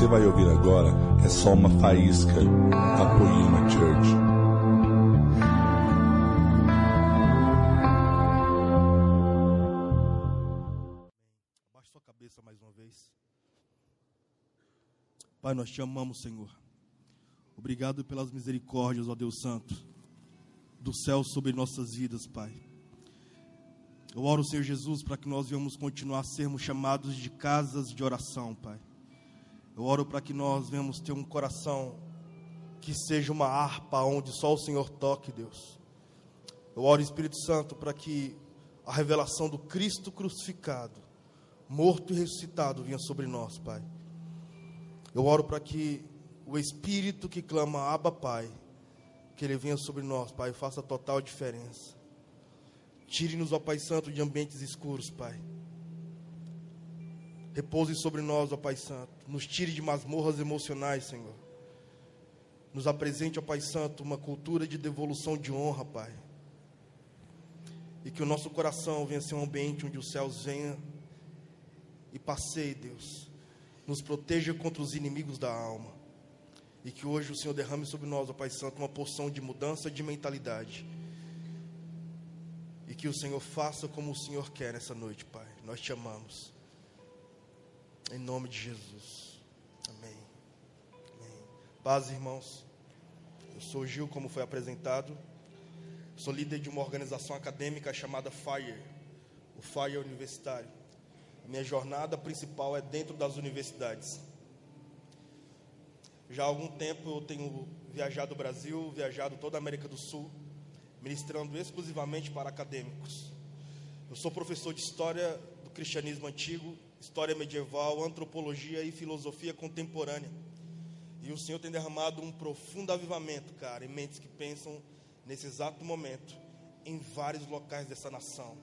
você vai ouvir agora é só uma faísca da Poema Church. Abaixe sua cabeça mais uma vez. Pai, nós te amamos, Senhor. Obrigado pelas misericórdias, ó Deus Santo, do céu sobre nossas vidas, Pai. Eu oro, Senhor Jesus, para que nós venhamos continuar a sermos chamados de casas de oração, Pai. Eu oro para que nós venhamos ter um coração que seja uma harpa onde só o Senhor toque, Deus. Eu oro, Espírito Santo, para que a revelação do Cristo crucificado, morto e ressuscitado, venha sobre nós, Pai. Eu oro para que o Espírito que clama, Abba, Pai, que ele venha sobre nós, Pai, faça total diferença. Tire-nos, ó Pai Santo, de ambientes escuros, Pai. Repouse sobre nós, ó Pai Santo. Nos tire de masmorras emocionais, Senhor. Nos apresente, ó Pai Santo, uma cultura de devolução de honra, Pai. E que o nosso coração venha ser um ambiente onde os céus venham e passeie, Deus. Nos proteja contra os inimigos da alma. E que hoje o Senhor derrame sobre nós, ó Pai Santo, uma porção de mudança de mentalidade. E que o Senhor faça como o Senhor quer nessa noite, Pai. Nós te amamos. Em nome de Jesus. Amém. Amém. Paz, irmãos. Eu sou Gil, como foi apresentado. Sou líder de uma organização acadêmica chamada FIRE, o FIRE Universitário. A minha jornada principal é dentro das universidades. Já há algum tempo eu tenho viajado o Brasil, viajado toda a América do Sul, ministrando exclusivamente para acadêmicos. Eu sou professor de História do Cristianismo Antigo história medieval, antropologia e filosofia contemporânea. E o Senhor tem derramado um profundo avivamento, cara, em mentes que pensam nesse exato momento em vários locais dessa nação.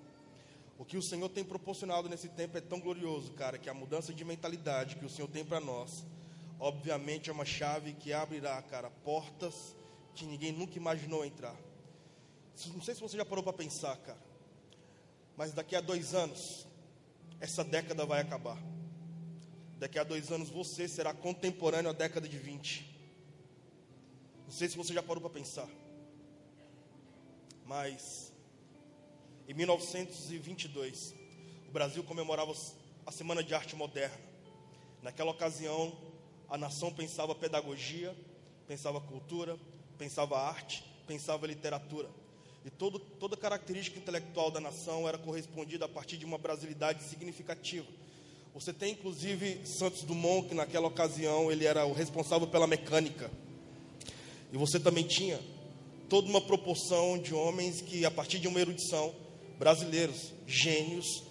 O que o Senhor tem proporcionado nesse tempo é tão glorioso, cara, que a mudança de mentalidade que o Senhor tem para nós, obviamente é uma chave que abrirá, cara, portas que ninguém nunca imaginou entrar. Não sei se você já parou para pensar, cara, mas daqui a dois anos, essa década vai acabar. Daqui a dois anos você será contemporâneo à década de 20. Não sei se você já parou para pensar. Mas em 1922, o Brasil comemorava a Semana de Arte Moderna. Naquela ocasião, a nação pensava pedagogia, pensava cultura, pensava arte, pensava literatura. E todo, toda característica intelectual da nação era correspondida a partir de uma brasilidade significativa. Você tem inclusive Santos Dumont, que naquela ocasião ele era o responsável pela mecânica. E você também tinha toda uma proporção de homens que, a partir de uma erudição, brasileiros, gênios,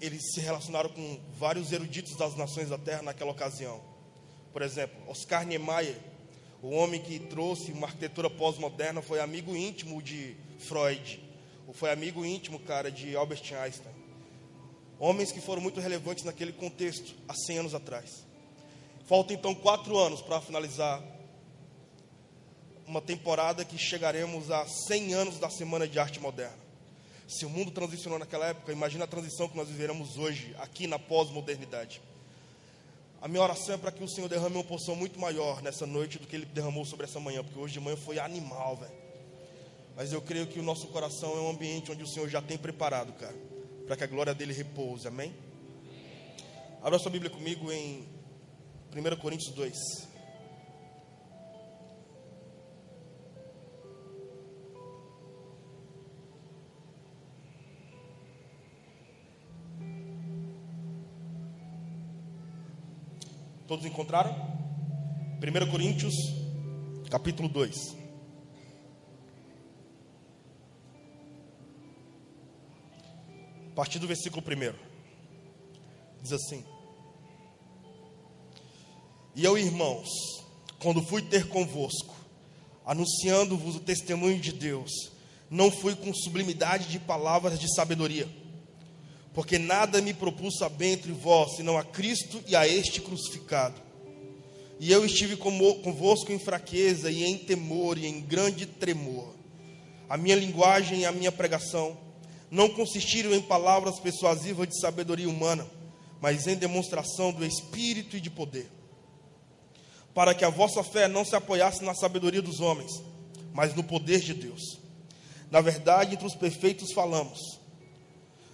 eles se relacionaram com vários eruditos das nações da terra naquela ocasião. Por exemplo, Oscar Niemeyer, o homem que trouxe uma arquitetura pós-moderna foi amigo íntimo de Freud, ou foi amigo íntimo, cara, de Albert Einstein. Homens que foram muito relevantes naquele contexto, há 100 anos atrás. Faltam então quatro anos para finalizar uma temporada que chegaremos a 100 anos da Semana de Arte Moderna. Se o mundo transicionou naquela época, imagina a transição que nós viveremos hoje, aqui na pós-modernidade. A minha oração é para que o Senhor derrame uma porção muito maior nessa noite do que Ele derramou sobre essa manhã, porque hoje de manhã foi animal, velho. Mas eu creio que o nosso coração é um ambiente onde o Senhor já tem preparado, cara, para que a glória dele repouse, amém? Abra sua Bíblia comigo em 1 Coríntios 2. Todos encontraram? 1 Coríntios, capítulo 2. A partir do versículo 1. Diz assim: E eu, irmãos, quando fui ter convosco, anunciando-vos o testemunho de Deus, não fui com sublimidade de palavras de sabedoria porque nada me propus saber entre vós, senão a Cristo e a este crucificado. E eu estive convosco em fraqueza e em temor e em grande tremor. A minha linguagem e a minha pregação não consistiram em palavras persuasivas de sabedoria humana, mas em demonstração do Espírito e de poder, para que a vossa fé não se apoiasse na sabedoria dos homens, mas no poder de Deus. Na verdade, entre os perfeitos falamos,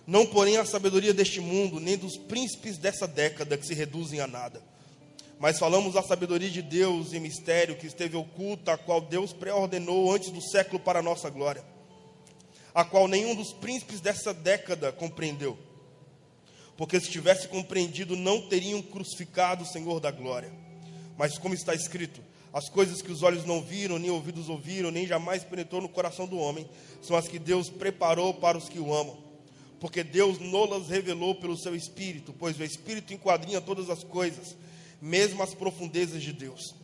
não porém a sabedoria deste mundo, nem dos príncipes dessa década que se reduzem a nada, mas falamos a sabedoria de Deus em mistério que esteve oculta, a qual Deus pré-ordenou antes do século para a nossa glória, a qual nenhum dos príncipes dessa década compreendeu. Porque se tivesse compreendido, não teriam crucificado o Senhor da glória. Mas como está escrito, as coisas que os olhos não viram, nem ouvidos ouviram, nem jamais penetrou no coração do homem, são as que Deus preparou para os que o amam. Porque Deus nolas revelou pelo seu Espírito, pois o Espírito enquadrinha todas as coisas mesmo as profundezas de Deus.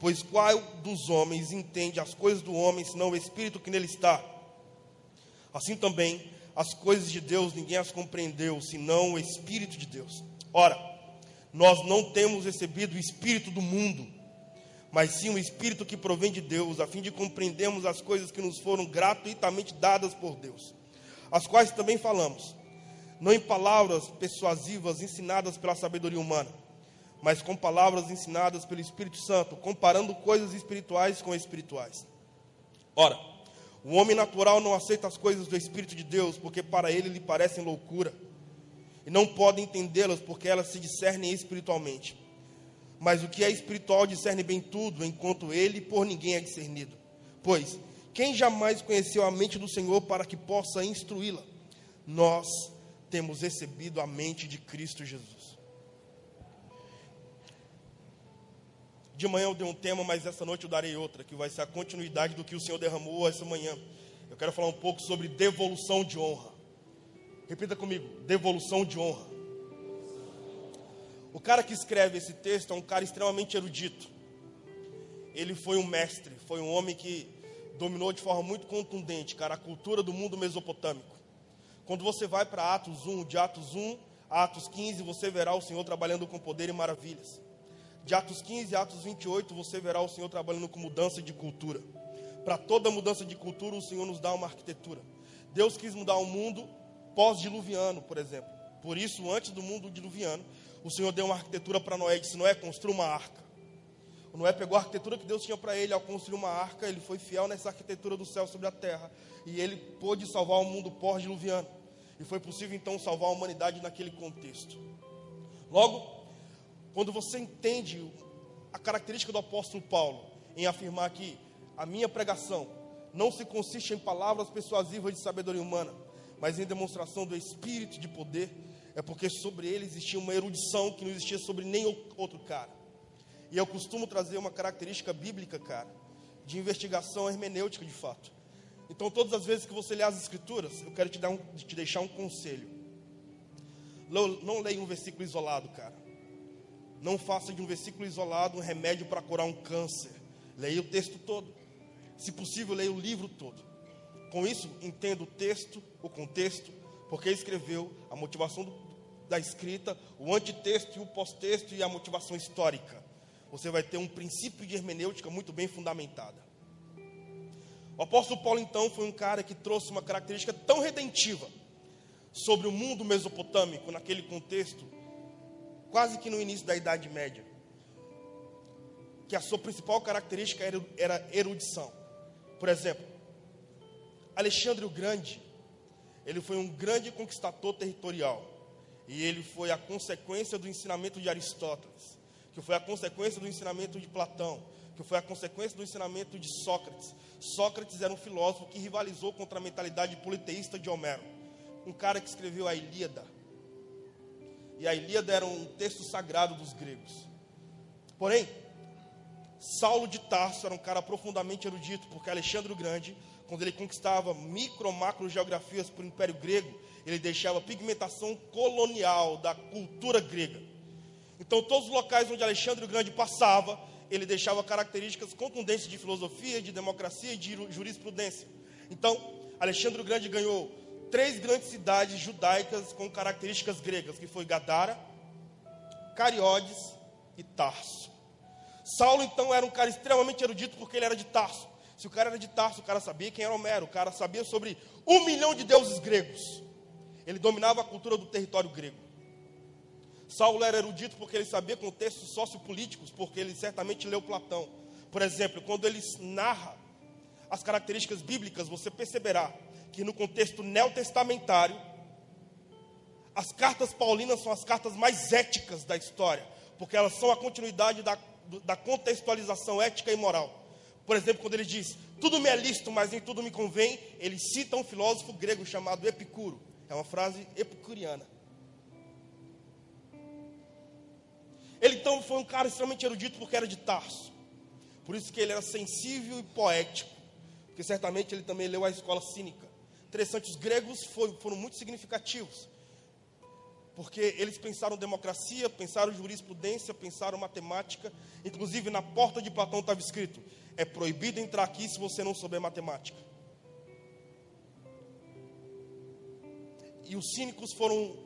Pois qual dos homens entende as coisas do homem, senão o Espírito que nele está? Assim também, as coisas de Deus ninguém as compreendeu, senão o Espírito de Deus. Ora, nós não temos recebido o Espírito do mundo, mas sim o Espírito que provém de Deus, a fim de compreendermos as coisas que nos foram gratuitamente dadas por Deus, as quais também falamos, não em palavras persuasivas ensinadas pela sabedoria humana, mas com palavras ensinadas pelo Espírito Santo, comparando coisas espirituais com espirituais. Ora, o homem natural não aceita as coisas do Espírito de Deus, porque para ele lhe parecem loucura, e não pode entendê-las, porque elas se discernem espiritualmente. Mas o que é espiritual discerne bem tudo, enquanto ele por ninguém é discernido. Pois, quem jamais conheceu a mente do Senhor para que possa instruí-la? Nós temos recebido a mente de Cristo Jesus. De manhã eu dei um tema, mas essa noite eu darei outra, que vai ser a continuidade do que o Senhor derramou essa manhã. Eu quero falar um pouco sobre devolução de honra. Repita comigo: devolução de honra. O cara que escreve esse texto é um cara extremamente erudito. Ele foi um mestre, foi um homem que dominou de forma muito contundente, cara, a cultura do mundo mesopotâmico. Quando você vai para Atos 1, de Atos 1 a Atos 15, você verá o Senhor trabalhando com poder e maravilhas. De Atos 15 a Atos 28, você verá o Senhor trabalhando com mudança de cultura. Para toda mudança de cultura, o Senhor nos dá uma arquitetura. Deus quis mudar o mundo pós-diluviano, por exemplo. Por isso, antes do mundo diluviano, o Senhor deu uma arquitetura para Noé e disse: Noé, construa uma arca. O Noé pegou a arquitetura que Deus tinha para ele ao construir uma arca, ele foi fiel nessa arquitetura do céu sobre a terra. E ele pôde salvar o mundo pós-diluviano. E foi possível então salvar a humanidade naquele contexto. Logo, quando você entende a característica do apóstolo Paulo em afirmar que a minha pregação não se consiste em palavras persuasivas de sabedoria humana, mas em demonstração do espírito de poder, é porque sobre ele existia uma erudição que não existia sobre nenhum outro cara. E eu costumo trazer uma característica bíblica, cara, de investigação hermenêutica de fato. Então, todas as vezes que você lê as escrituras, eu quero te, dar um, te deixar um conselho. Não leia um versículo isolado, cara. Não faça de um versículo isolado um remédio para curar um câncer. Leia o texto todo. Se possível, leia o livro todo. Com isso, entenda o texto, o contexto, porque escreveu, a motivação do, da escrita, o antitexto e o pós-texto e a motivação histórica. Você vai ter um princípio de hermenêutica muito bem fundamentada. O apóstolo Paulo, então, foi um cara que trouxe uma característica tão redentiva sobre o mundo mesopotâmico, naquele contexto, quase que no início da Idade Média, que a sua principal característica era, erudição. Por exemplo, Alexandre o Grande, ele foi um grande conquistador territorial, e ele foi a consequência do ensinamento de Aristóteles, que foi a consequência do ensinamento de Platão, que foi a consequência do ensinamento de Sócrates. Sócrates era um filósofo que rivalizou contra a mentalidade politeísta de Homero, um cara que escreveu a Ilíada, e a Ilíada era um texto sagrado dos gregos. Porém, Saulo de Tarso era um cara profundamente erudito, porque Alexandre o Grande, quando ele conquistava micro, macro geografias para o Império Grego, ele deixava pigmentação colonial da cultura grega. Então, todos os locais onde Alexandre o Grande passava, ele deixava características contundentes de filosofia, de democracia e de jurisprudência. Então, Alexandre o Grande ganhou três grandes cidades judaicas com características gregas, que foi Gadara, Cariodes e Tarso. Saulo então era um cara extremamente erudito porque ele era de Tarso. Se o cara era de Tarso, o cara sabia quem era Homero, o cara sabia sobre um milhão de deuses gregos. Ele dominava a cultura do território grego. Saulo era erudito porque ele sabia contextos sociopolíticos, porque ele certamente leu Platão. Por exemplo, quando ele narra as características bíblicas, você perceberá que no contexto neotestamentário, as cartas paulinas são as cartas mais éticas da história, porque elas são a continuidade da, da contextualização ética e moral. Por exemplo, quando ele diz, tudo me é lícito, mas nem tudo me convém, ele cita um filósofo grego chamado Epicuro. É uma frase epicuriana. Ele então foi um cara extremamente erudito porque era de Tarso. Por isso que ele era sensível e poético. Porque certamente ele também leu a escola cínica. Interessante, os gregos foram, foram muito significativos. Porque eles pensaram democracia, pensaram jurisprudência, pensaram matemática. Inclusive na porta de Platão estava escrito: é proibido entrar aqui se você não souber matemática. E os cínicos foram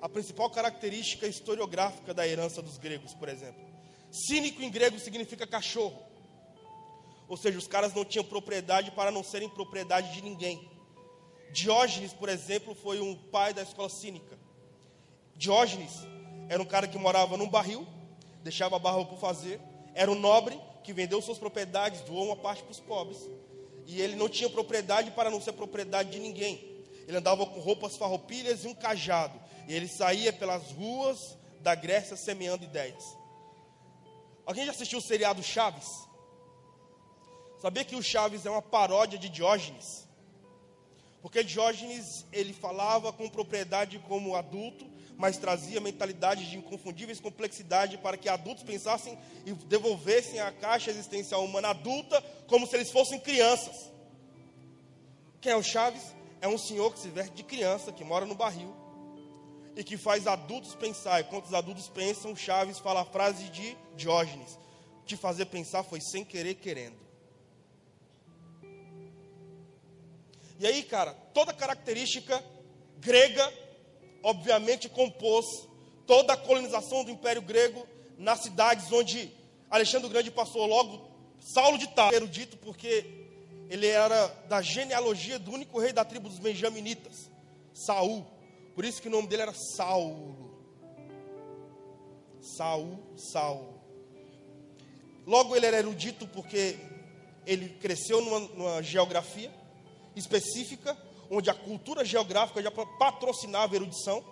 a principal característica historiográfica da herança dos gregos, por exemplo. Cínico em grego significa cachorro. Ou seja, os caras não tinham propriedade para não serem propriedade de ninguém. Diógenes, por exemplo, foi um pai da escola cínica. Diógenes era um cara que morava num barril, deixava a barra por fazer, era um nobre que vendeu suas propriedades, doou uma parte para os pobres. E ele não tinha propriedade para não ser propriedade de ninguém. Ele andava com roupas farroupilhas e um cajado. E ele saía pelas ruas da Grécia semeando ideias. Alguém já assistiu o seriado Chaves? Sabia que o Chaves é uma paródia de Diógenes? Porque Diógenes, ele falava com propriedade como adulto, mas trazia mentalidade de inconfundíveis complexidade para que adultos pensassem e devolvessem a caixa existencial humana adulta como se eles fossem crianças. Quem é o Chaves? É um senhor que se veste de criança, que mora no barril, e que faz adultos pensar. E quando os adultos pensam, Chaves fala a frase de Diógenes: Te fazer pensar foi sem querer, querendo. E aí, cara, toda característica grega, obviamente, compôs toda a colonização do Império Grego nas cidades onde Alexandre o Grande passou. Logo, Saulo de Tarso, erudito, porque ele era da genealogia do único rei da tribo dos benjaminitas, Saul. Por isso que o nome dele era Saulo. Saul, Saulo. Logo ele era erudito porque ele cresceu numa, numa geografia específica, onde a cultura geográfica já patrocinava a erudição.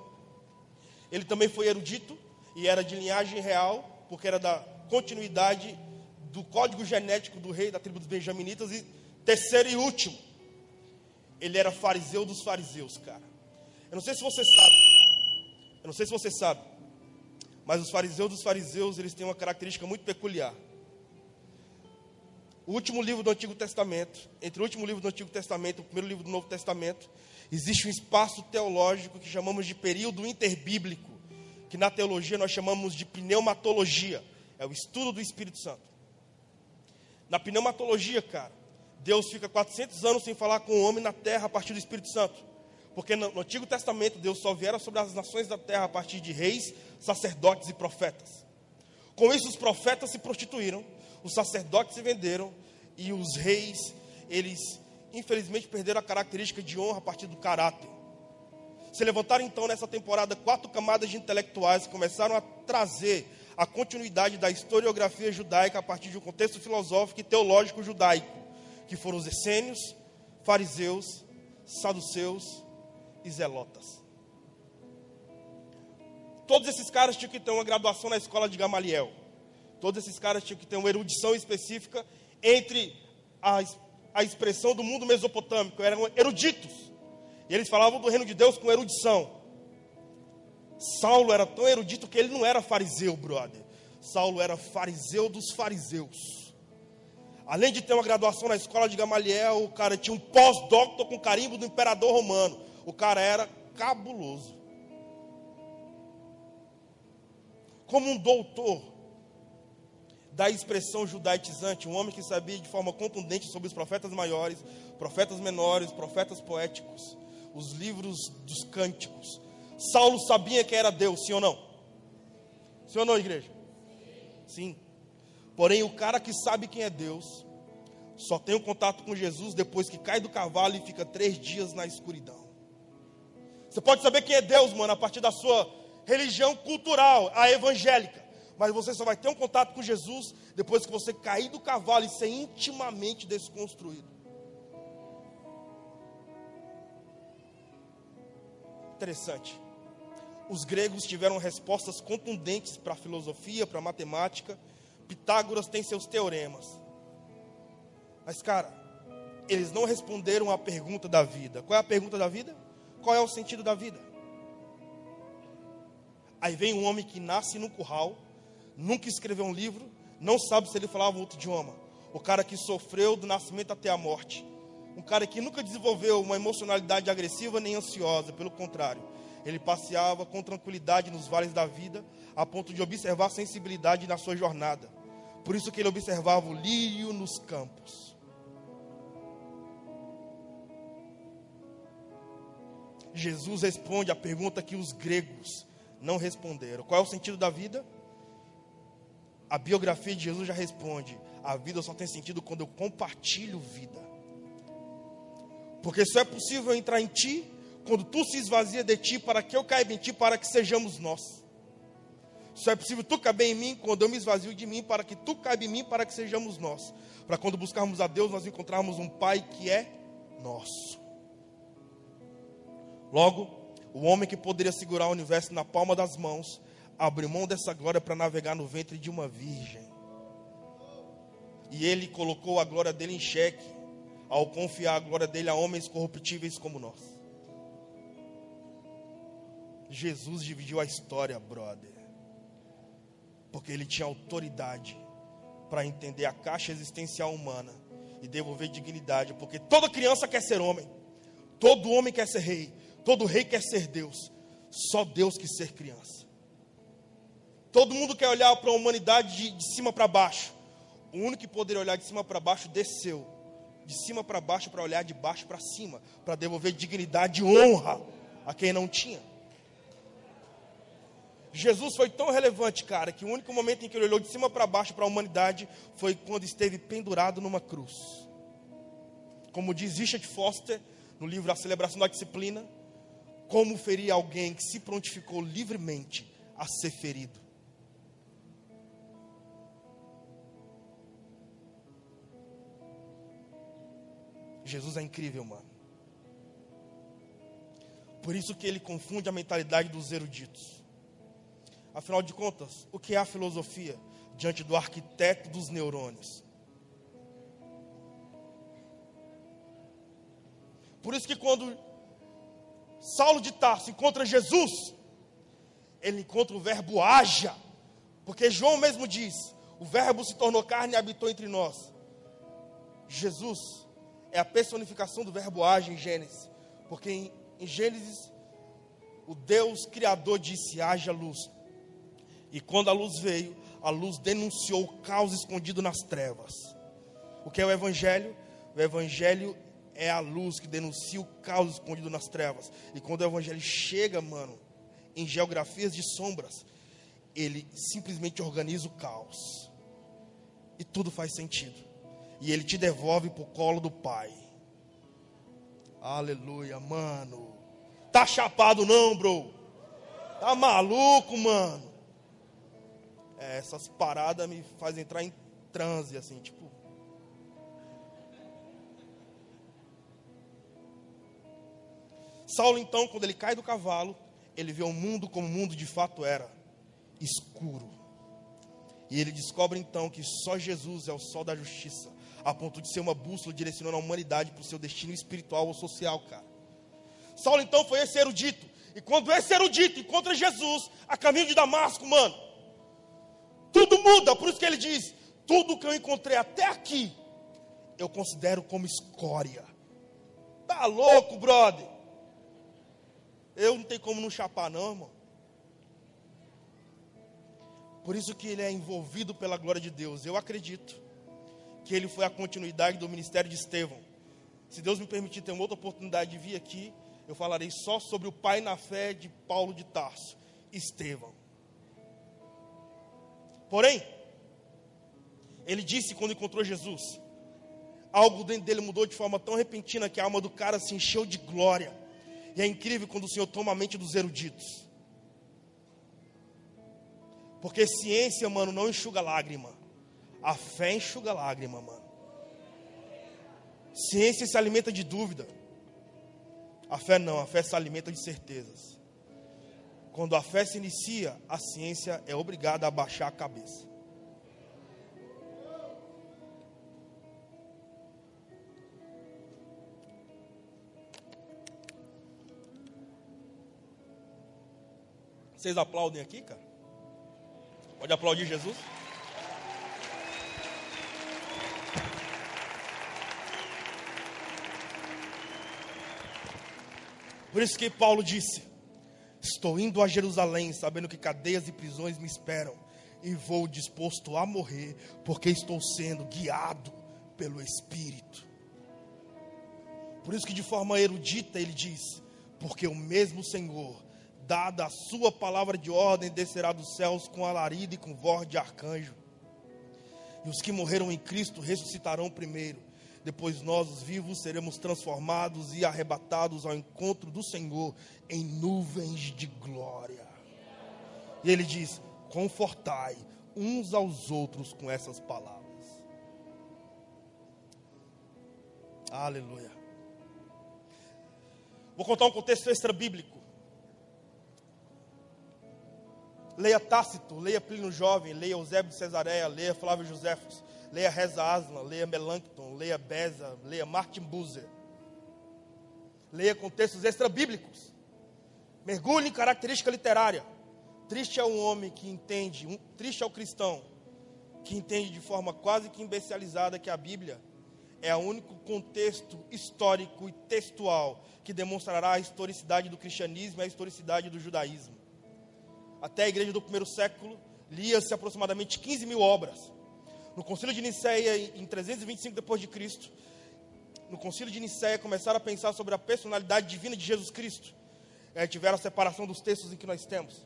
Ele também foi erudito e era de linhagem real, porque era da continuidade do código genético do rei da tribo dos benjaminitas. E terceiro e último, ele era fariseu dos fariseus, cara. Eu não sei se você sabe. Eu não sei se você sabe. Mas os fariseus dos fariseus, eles têm uma característica muito peculiar. O último livro do Antigo Testamento, entre o último livro do Antigo Testamento e o primeiro livro do Novo Testamento, existe um espaço teológico que chamamos de período interbíblico, que na teologia nós chamamos de pneumatologia, é o estudo do Espírito Santo. Na pneumatologia, cara, Deus fica 400 anos sem falar com o homem na terra a partir do Espírito Santo. Porque no, Antigo Testamento Deus só viera sobre as nações da terra a partir de reis, sacerdotes e profetas. Com isso, os profetas se prostituíram, os sacerdotes se venderam e os reis, eles infelizmente perderam a característica de honra a partir do caráter. Se levantaram então nessa temporada quatro camadas de intelectuais que começaram a trazer a continuidade da historiografia judaica a partir de um contexto filosófico e teológico judaico, que foram os essênios, fariseus, saduceus e zelotas. Todos esses caras tinham que ter uma graduação na escola de Gamaliel. Todos esses caras tinham que ter uma erudição específica entre a, a expressão do mundo mesopotâmico. Eram eruditos. E eles falavam do reino de Deus com erudição. Saulo era tão erudito que ele não era fariseu, brother. Saulo era fariseu dos fariseus. Além de ter uma graduação na escola de Gamaliel, o cara tinha um pós-doutor com carimbo do imperador romano o cara era cabuloso. Como um doutor da expressão judaitizante, um homem que sabia de forma contundente sobre os profetas maiores, profetas menores, profetas poéticos, os livros dos cânticos. Saulo sabia que era Deus, sim ou não? Sim ou não, igreja? Sim. Porém, o cara que sabe quem é Deus, só tem um contato com Jesus depois que cai do cavalo e fica três dias na escuridão. Você pode saber quem é Deus, mano, a partir da sua religião cultural, a evangélica. Mas você só vai ter um contato com Jesus depois que você cair do cavalo e ser intimamente desconstruído. Interessante. Os gregos tiveram respostas contundentes para a filosofia, para a matemática. Pitágoras tem seus teoremas. Mas, cara, eles não responderam à pergunta da vida. Qual é a pergunta da vida? Qual é o sentido da vida? Aí vem um homem que nasce num curral, nunca escreveu um livro, não sabe se ele falava outro idioma. O cara que sofreu do nascimento até a morte. Um cara que nunca desenvolveu uma emocionalidade agressiva nem ansiosa, pelo contrário. Ele passeava com tranquilidade nos vales da vida, a ponto de observar sensibilidade na sua jornada. Por isso que ele observava o lírio nos campos. Jesus responde a pergunta que os gregos não responderam. Qual é o sentido da vida? A biografia de Jesus já responde: a vida só tem sentido quando eu compartilho vida. Porque só é possível entrar em ti quando tu se esvazia de ti para que eu caiba em ti, para que sejamos nós. Só é possível tu caber em mim quando eu me esvazio de mim, para que tu caiba em mim, para que sejamos nós. Para quando buscarmos a Deus, nós encontrarmos um Pai que é nosso. Logo, o homem que poderia segurar o universo na palma das mãos, abriu mão dessa glória para navegar no ventre de uma virgem. E ele colocou a glória dele em xeque, ao confiar a glória dele a homens corruptíveis como nós. Jesus dividiu a história, brother. Porque ele tinha autoridade para entender a caixa existencial humana e devolver dignidade. Porque toda criança quer ser homem, todo homem quer ser rei, Todo rei quer ser Deus, só Deus quer ser criança. Todo mundo quer olhar para a humanidade de, de cima para baixo. O único que poderia olhar de cima para baixo desceu. De cima para baixo para olhar de baixo para cima, para devolver dignidade e honra a quem não tinha. Jesus foi tão relevante, cara, que o único momento em que ele olhou de cima para baixo para a humanidade foi quando esteve pendurado numa cruz. Como diz Richard Foster no livro A Celebração da Disciplina, como ferir alguém que se prontificou livremente a ser ferido? Jesus é incrível, mano. Por isso que ele confunde a mentalidade dos eruditos. Afinal de contas, o que é a filosofia diante do arquiteto dos neurônios? Por isso que quando Saulo de Tarso encontra Jesus, ele encontra o verbo haja, porque João mesmo diz: o verbo se tornou carne e habitou entre nós. Jesus é a personificação do verbo haja em Gênesis, porque em, em Gênesis o Deus criador disse: haja luz. E quando a luz veio, a luz denunciou o caos escondido nas trevas. O que é o Evangelho? O Evangelho é a luz que denuncia o caos escondido nas trevas. E quando o evangelho chega, mano, em geografias de sombras, ele simplesmente organiza o caos. E tudo faz sentido. E ele te devolve pro colo do Pai. Aleluia, mano. Tá chapado não, bro? Tá maluco, mano? É, essas paradas me fazem entrar em transe, assim, tipo. Saulo, então, quando ele cai do cavalo, ele vê o mundo como o mundo de fato era escuro. E ele descobre então que só Jesus é o sol da justiça, a ponto de ser uma bússola direcionando a humanidade para o seu destino espiritual ou social, cara. Saulo então foi esse erudito. E quando esse erudito encontra Jesus a caminho de Damasco, mano, tudo muda. Por isso que ele diz: tudo que eu encontrei até aqui, eu considero como escória. Tá louco, brother? Eu não tenho como não chapar, não, irmão. Por isso que ele é envolvido pela glória de Deus. Eu acredito que ele foi a continuidade do ministério de Estevão. Se Deus me permitir ter uma outra oportunidade de vir aqui, eu falarei só sobre o pai na fé de Paulo de Tarso, Estevão. Porém, ele disse quando encontrou Jesus, algo dentro dele mudou de forma tão repentina que a alma do cara se encheu de glória. E é incrível quando o Senhor toma a mente dos eruditos. Porque ciência, mano, não enxuga lágrima. A fé enxuga lágrima, mano. Ciência se alimenta de dúvida. A fé não, a fé se alimenta de certezas. Quando a fé se inicia, a ciência é obrigada a baixar a cabeça. Vocês aplaudem aqui, cara? Pode aplaudir Jesus? Por isso que Paulo disse: Estou indo a Jerusalém, sabendo que cadeias e prisões me esperam, e vou disposto a morrer, porque estou sendo guiado pelo Espírito. Por isso que de forma erudita ele diz: Porque o mesmo Senhor dada a sua palavra de ordem, descerá dos céus com alarido e com voz de arcanjo. E os que morreram em Cristo ressuscitarão primeiro. Depois nós, os vivos, seremos transformados e arrebatados ao encontro do Senhor em nuvens de glória. E ele diz: Confortai uns aos outros com essas palavras. Aleluia. Vou contar um contexto extra bíblico. Leia Tácito, leia Plínio Jovem, leia Eusébio de Cesareia, leia Flávio Josefos, leia Reza Aslan, leia Melancton, leia Beza, leia Martin Buzer. Leia contextos extra-bíblicos. Mergulhe em característica literária. Triste é um homem que entende, um, triste é o cristão que entende de forma quase que imbecilizada que a Bíblia é o único contexto histórico e textual que demonstrará a historicidade do cristianismo e a historicidade do judaísmo até a igreja do primeiro século, lia-se aproximadamente 15 mil obras. No concílio de Nicéia, em 325 depois de Cristo, no concílio de Nicéia começaram a pensar sobre a personalidade divina de Jesus Cristo. É, tiveram a separação dos textos em que nós temos.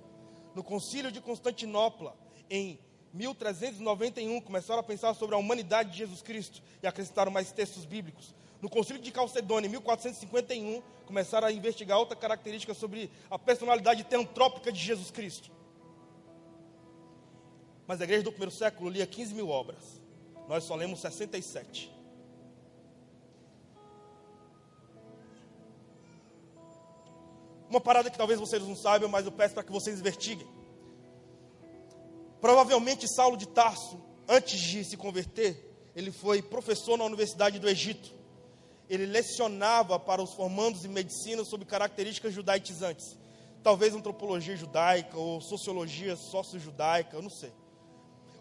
No concílio de Constantinopla, em 1391, começaram a pensar sobre a humanidade de Jesus Cristo e acrescentaram mais textos bíblicos. No concílio de Calcedônia, em 1451, começaram a investigar outra característica sobre a personalidade teantrópica de Jesus Cristo. Mas a igreja do primeiro século lia 15 mil obras. Nós só lemos 67. Uma parada que talvez vocês não saibam, mas eu peço para que vocês investiguem. Provavelmente Saulo de Tarso, antes de se converter, ele foi professor na Universidade do Egito ele lecionava para os formandos em medicina sobre características judaitizantes. Talvez antropologia judaica ou sociologia sócio-judaica, eu não sei.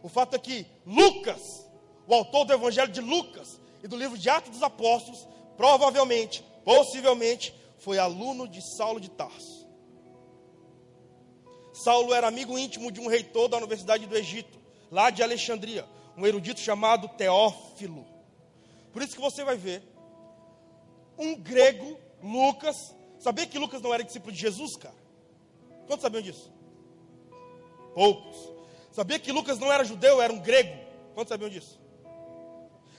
O fato é que Lucas, o autor do Evangelho de Lucas e do livro de Atos dos Apóstolos, provavelmente, possivelmente, foi aluno de Saulo de Tarso. Saulo era amigo íntimo de um reitor da Universidade do Egito, lá de Alexandria, um erudito chamado Teófilo. Por isso que você vai ver um grego, Lucas. Sabia que Lucas não era discípulo de Jesus, cara? Quantos sabiam disso? Poucos. Sabia que Lucas não era judeu, era um grego? Quantos sabiam disso?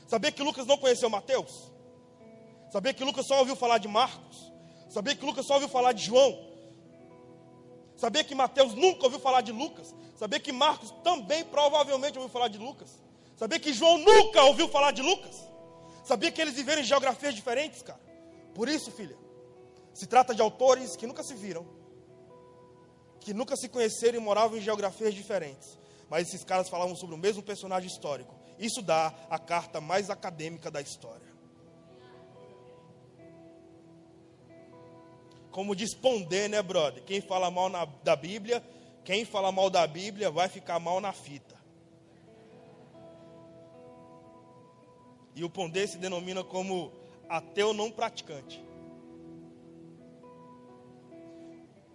Sabia que Lucas não conheceu Mateus? Sabia que Lucas só ouviu falar de Marcos? Sabia que Lucas só ouviu falar de João? Sabia que Mateus nunca ouviu falar de Lucas? Sabia que Marcos também provavelmente ouviu falar de Lucas? Sabia que João nunca ouviu falar de Lucas? Sabia que eles viveram em geografias diferentes, cara? Por isso, filha, se trata de autores que nunca se viram, que nunca se conheceram e moravam em geografias diferentes. Mas esses caras falavam sobre o mesmo personagem histórico. Isso dá a carta mais acadêmica da história. Como diz Pondé, né, brother? Quem fala mal na, da Bíblia, quem fala mal da Bíblia vai ficar mal na fita. E o Pondé se denomina como ateu não praticante.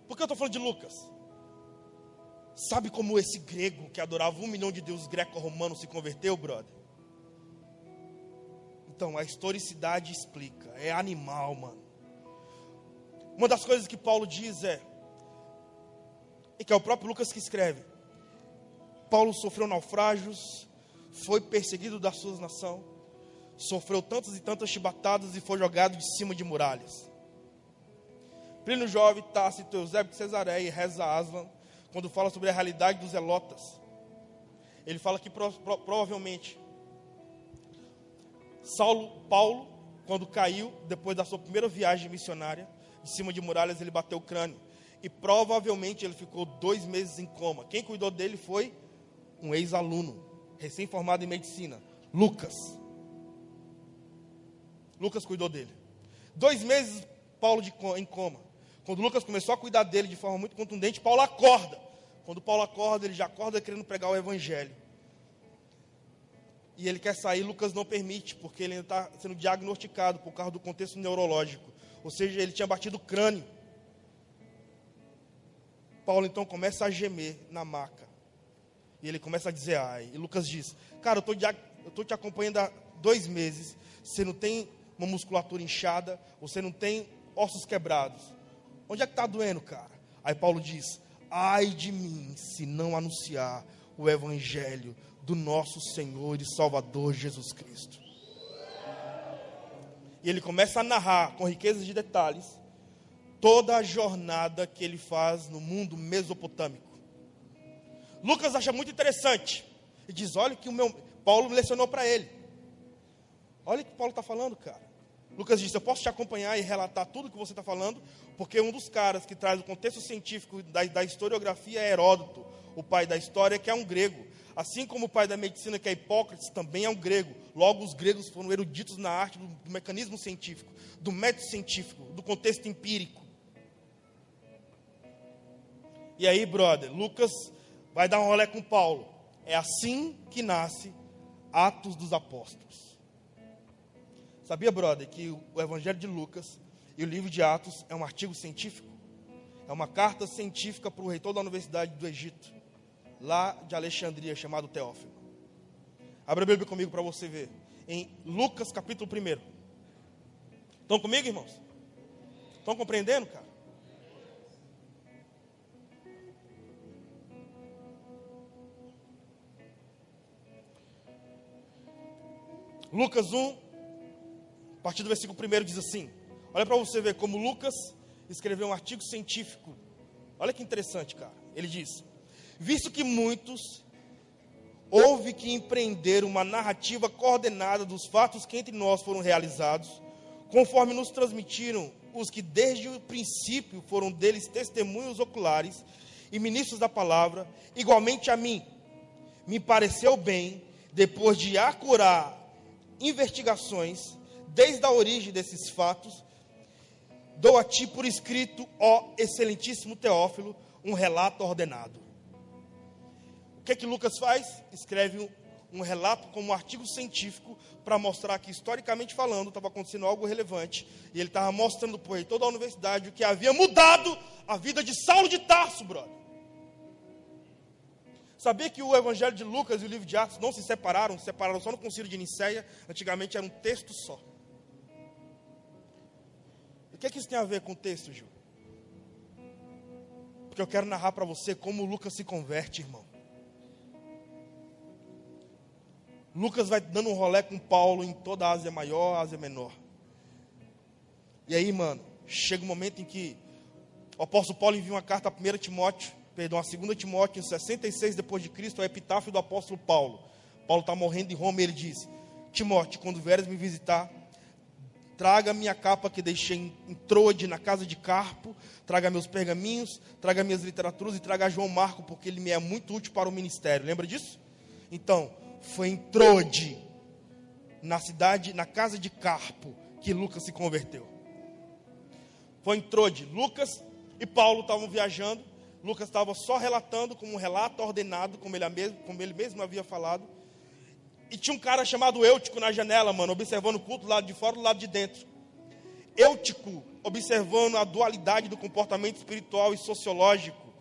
Por que eu estou falando de Lucas? Sabe como esse grego que adorava um milhão de deuses greco-romanos se converteu, brother? Então, a historicidade explica. É animal, mano. Uma das coisas que Paulo diz é, e que é o próprio Lucas que escreve: Paulo sofreu naufrágios, foi perseguido da sua nação, sofreu tantas e tantas chibatadas e foi jogado de cima de muralhas. Plínio Jovem, Tácito, Eusébio de Cesareia e Reza Aslan quando fala sobre a realidade dos Elotas. Ele fala que pro, pro, provavelmente Saulo, Paulo, quando caiu, depois da sua primeira viagem missionária, de cima de muralhas, ele bateu o crânio. E provavelmente ele ficou dois meses em coma. Quem cuidou dele foi um ex-aluno, recém-formado em medicina, Lucas. Lucas cuidou dele. Dois meses, Paulo de, em coma. Quando Lucas começou a cuidar dele de forma muito contundente, Paulo acorda. Quando Paulo acorda, ele já acorda querendo pregar o evangelho e ele quer sair, Lucas não permite, porque ele ainda está sendo diagnosticado por causa do contexto neurológico. Ou seja, ele tinha batido o crânio. Paulo então começa a gemer na maca. E ele começa a dizer, ai. E Lucas diz, cara, eu estou te acompanhando há dois meses. Você não tem uma musculatura inchada, você não tem ossos quebrados. Onde é que está doendo, cara? Aí Paulo diz, ai de mim, se não anunciar o evangelho do nosso Senhor e Salvador Jesus Cristo. E ele começa a narrar com riquezas de detalhes toda a jornada que ele faz no mundo mesopotâmico. Lucas acha muito interessante e diz: Olha que o meu Paulo lecionou para ele. Olha o que Paulo está falando, cara. Lucas diz: Eu posso te acompanhar e relatar tudo que você está falando, porque um dos caras que traz o contexto científico da, da historiografia é Heródoto, o pai da história, que é um grego. Assim como o pai da medicina, que é Hipócrates, também é um grego. Logo, os gregos foram eruditos na arte do, do mecanismo científico, do método científico, do contexto empírico. E aí, brother, Lucas vai dar um rolê com Paulo. É assim que nasce Atos dos Apóstolos. Sabia, brother, que o Evangelho de Lucas e o livro de Atos é um artigo científico? É uma carta científica para o reitor da Universidade do Egito lá de Alexandria, chamado Teófilo. Abra a Bíblia comigo para você ver. Em Lucas capítulo 1. Estão comigo, irmãos? Estão compreendendo, cara? Lucas 1, a partir do versículo 1 diz assim: Olha para você ver como Lucas escreveu um artigo científico. Olha que interessante, cara. Ele diz: visto que muitos houve que empreender uma narrativa coordenada dos fatos que entre nós foram realizados, conforme nos transmitiram os que desde o princípio foram deles testemunhos oculares e ministros da palavra, igualmente a mim, me pareceu bem, depois de acurar investigações, desde a origem desses fatos, dou a ti por escrito, ó excelentíssimo Teófilo, um relato ordenado o que é que Lucas faz? Escreve um, relato como um artigo científico para mostrar que, historicamente falando, estava acontecendo algo relevante. E ele estava mostrando para toda a universidade o que havia mudado a vida de Saulo de Tarso, brother. Sabia que o Evangelho de Lucas e o livro de Atos não se separaram, se separaram só no concílio de Nicéia. Antigamente era um texto só. O que é que isso tem a ver com o texto, Gil? Porque eu quero narrar para você como Lucas se converte, irmão. Lucas vai dando um rolé com Paulo em toda a Ásia Maior, Ásia Menor. E aí, mano, chega um momento em que o apóstolo Paulo envia uma carta a 1 Timóteo, perdão, a 2 Timóteo, em 66 depois de Cristo, é o epitáfio do apóstolo Paulo. Paulo está morrendo em Roma e ele diz: Timóteo, quando vieres me visitar, traga minha capa que deixei em, Troade, na casa de Carpo, traga meus pergaminhos, traga minhas literaturas e traga João Marco, porque ele me é muito útil para o ministério. Lembra disso? Então, foi em Trode, na cidade, na casa de Carpo, que Lucas se converteu. Foi em Trode. Lucas e Paulo estavam viajando. Lucas estava só relatando como um relato ordenado, como ele, mesmo, como ele mesmo havia falado. E tinha um cara chamado Eutico na janela, mano, observando o culto do lado de fora e do lado de dentro. Eutico, observando a dualidade do comportamento espiritual e sociológico,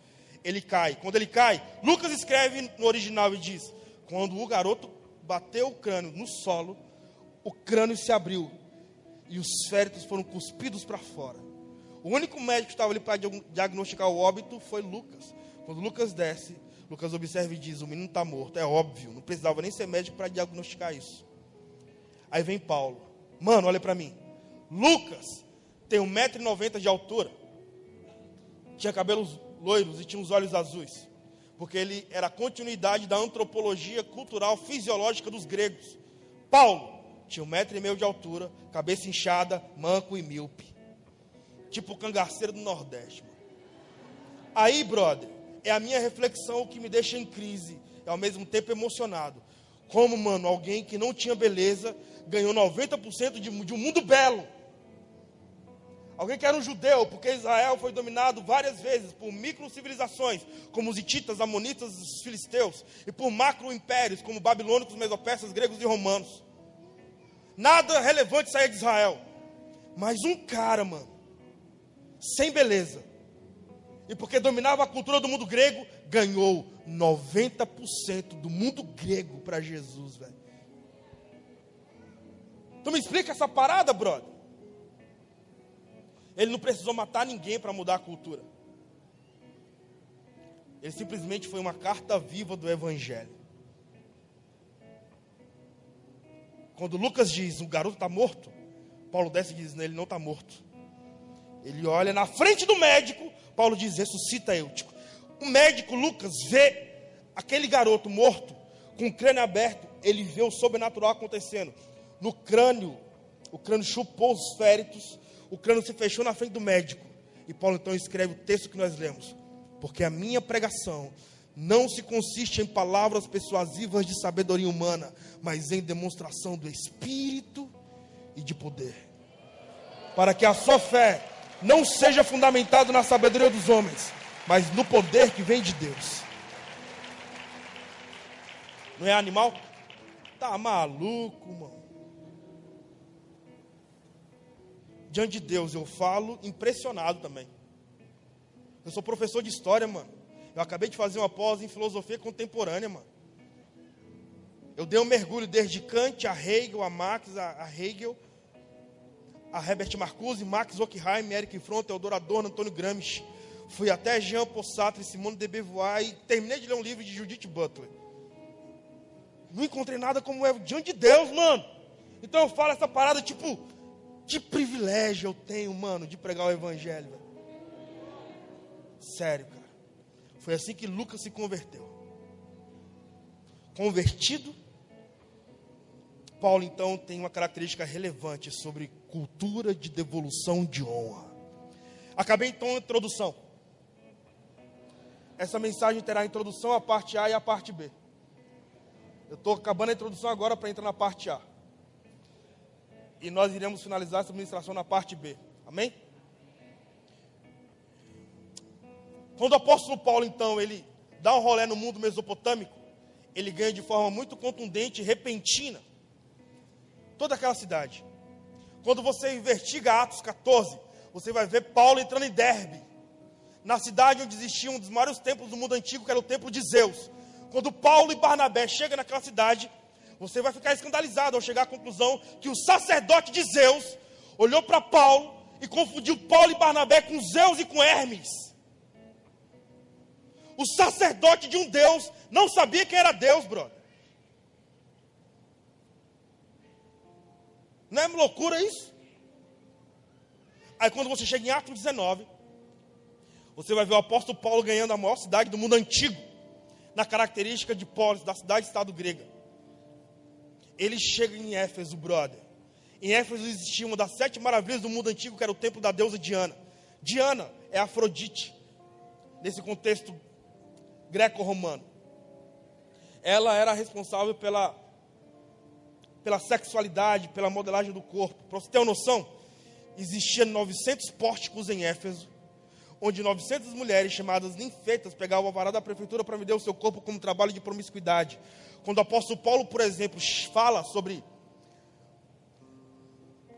ele cai. Quando ele cai, Lucas escreve no original e diz: quando o garoto bateu o crânio no solo, o crânio se abriu e os féritos foram cuspidos para fora. O único médico que estava ali para diagnosticar o óbito foi Lucas. Quando Lucas desce, Lucas observa e diz: O menino está morto. É óbvio, não precisava nem ser médico para diagnosticar isso. Aí vem Paulo. Mano, olha para mim. Lucas tem 1,90m de altura. Tinha cabelos loiros e tinha os olhos azuis, porque ele era a continuidade da antropologia cultural fisiológica dos gregos. Paulo tinha um metro e meio de altura, cabeça inchada, manco e míope, tipo o cangaceiro do Nordeste. Mano. Aí, brother, é a minha reflexão que me deixa em crise e ao mesmo tempo emocionado. Como, mano, alguém que não tinha beleza ganhou 90% de, de um mundo belo. Alguém que era um judeu, porque Israel foi dominado várias vezes por micro-civilizações, como os hititas, amonitas, os filisteus, e por macro-impérios, como babilônicos, mesopersas, gregos e romanos. Nada relevante saía de Israel. Mas um cara, mano, sem beleza, e porque dominava a cultura do mundo grego, ganhou 90% do mundo grego para Jesus, velho. Tu me explica essa parada, brother? Ele não precisou matar ninguém para mudar a cultura. Ele simplesmente foi uma carta viva do Evangelho. Quando Lucas diz o garoto está morto, Paulo desce e diz: ele não está morto. Ele olha na frente do médico, Paulo diz: ressuscita Eutico. O médico Lucas vê aquele garoto morto, com o crânio aberto, ele vê o sobrenatural acontecendo. No crânio, o crânio chupou os féritos, o crânio se fechou na frente do médico. E Paulo então escreve o texto que nós lemos. Porque a minha pregação não se consiste em palavras persuasivas de sabedoria humana, mas em demonstração do Espírito e de poder. Para que a sua fé não seja fundamentada na sabedoria dos homens, mas no poder que vem de Deus. Não é animal? Tá maluco, mano. diante de Deus, eu falo impressionado também. Eu sou professor de história, mano. Eu acabei de fazer uma pós em filosofia contemporânea, mano. Eu dei um mergulho desde Kant, a Hegel, a Marx, a Hegel, a Herbert Marcuse, Max Ockheim, Eric Fromm, Teodoro Adorno, Antônio Gramsci. Fui até Jean Paul Sartre, Simone de Beauvoir e terminei de ler um livro de Judith Butler. Não encontrei nada como é diante de Deus, mano. Então eu falo essa parada tipo, que privilégio eu tenho, mano, de pregar o evangelho. Sério, cara. Foi assim que Lucas se converteu. Convertido, Paulo então tem uma característica relevante sobre cultura de devolução de honra. Acabei então a introdução. Essa mensagem terá a introdução, a parte A e a parte B. Eu estou acabando a introdução agora para entrar na parte A e nós iremos finalizar essa ministração na parte B. Amém? Quando o apóstolo Paulo, então, ele dá um rolé no mundo mesopotâmico, ele ganha de forma muito contundente e repentina toda aquela cidade. Quando você investiga Atos 14, você vai ver Paulo entrando em Derbe, na cidade onde existia um dos maiores templos do mundo antigo, que era o templo de Zeus. Quando Paulo e Barnabé chegam naquela cidade, você vai ficar escandalizado ao chegar à conclusão que o sacerdote de Zeus olhou para Paulo e confundiu Paulo e Barnabé com Zeus e com Hermes. O sacerdote de um Deus não sabia quem era Deus, brother. Não é loucura isso? Aí quando você chega em Atos 19, você vai ver o apóstolo Paulo ganhando a maior cidade do mundo antigo, na característica de Polis, da cidade-estado grega ele chega em Éfeso, brother. Em Éfeso existia uma das sete maravilhas do mundo antigo, que era o templo da deusa Diana. Diana é Afrodite, nesse contexto greco-romano. Ela era responsável pela, pela sexualidade, pela modelagem do corpo. Para você ter uma noção, existia 900 pórticos em Éfeso, onde 900 mulheres chamadas ninfetas pegavam a varada da prefeitura para vender o seu corpo como trabalho de promiscuidade. Quando o apóstolo Paulo, por exemplo, fala sobre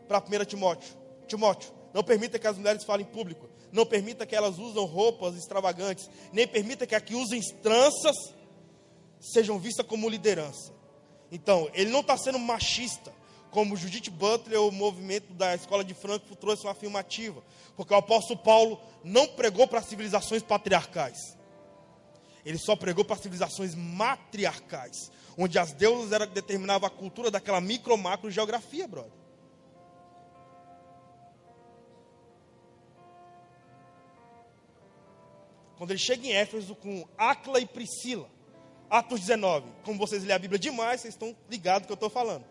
para 1 Timóteo, Timóteo, não permita que as mulheres falem em público, não permita que elas usem roupas extravagantes, nem permita que a que usem tranças sejam vistas como liderança. Então, ele não está sendo machista, como Judith Butler, o movimento da escola de Frankfurt trouxe uma afirmativa, porque o apóstolo Paulo não pregou para civilizações patriarcais. Ele só pregou para civilizações matriarcais, onde as deusas eram que determinavam a cultura daquela micro macro geografia, brother. quando ele chega em Éfeso com Acla e Priscila. Atos 19. Como vocês lêem a Bíblia demais, vocês estão ligados no que eu estou falando.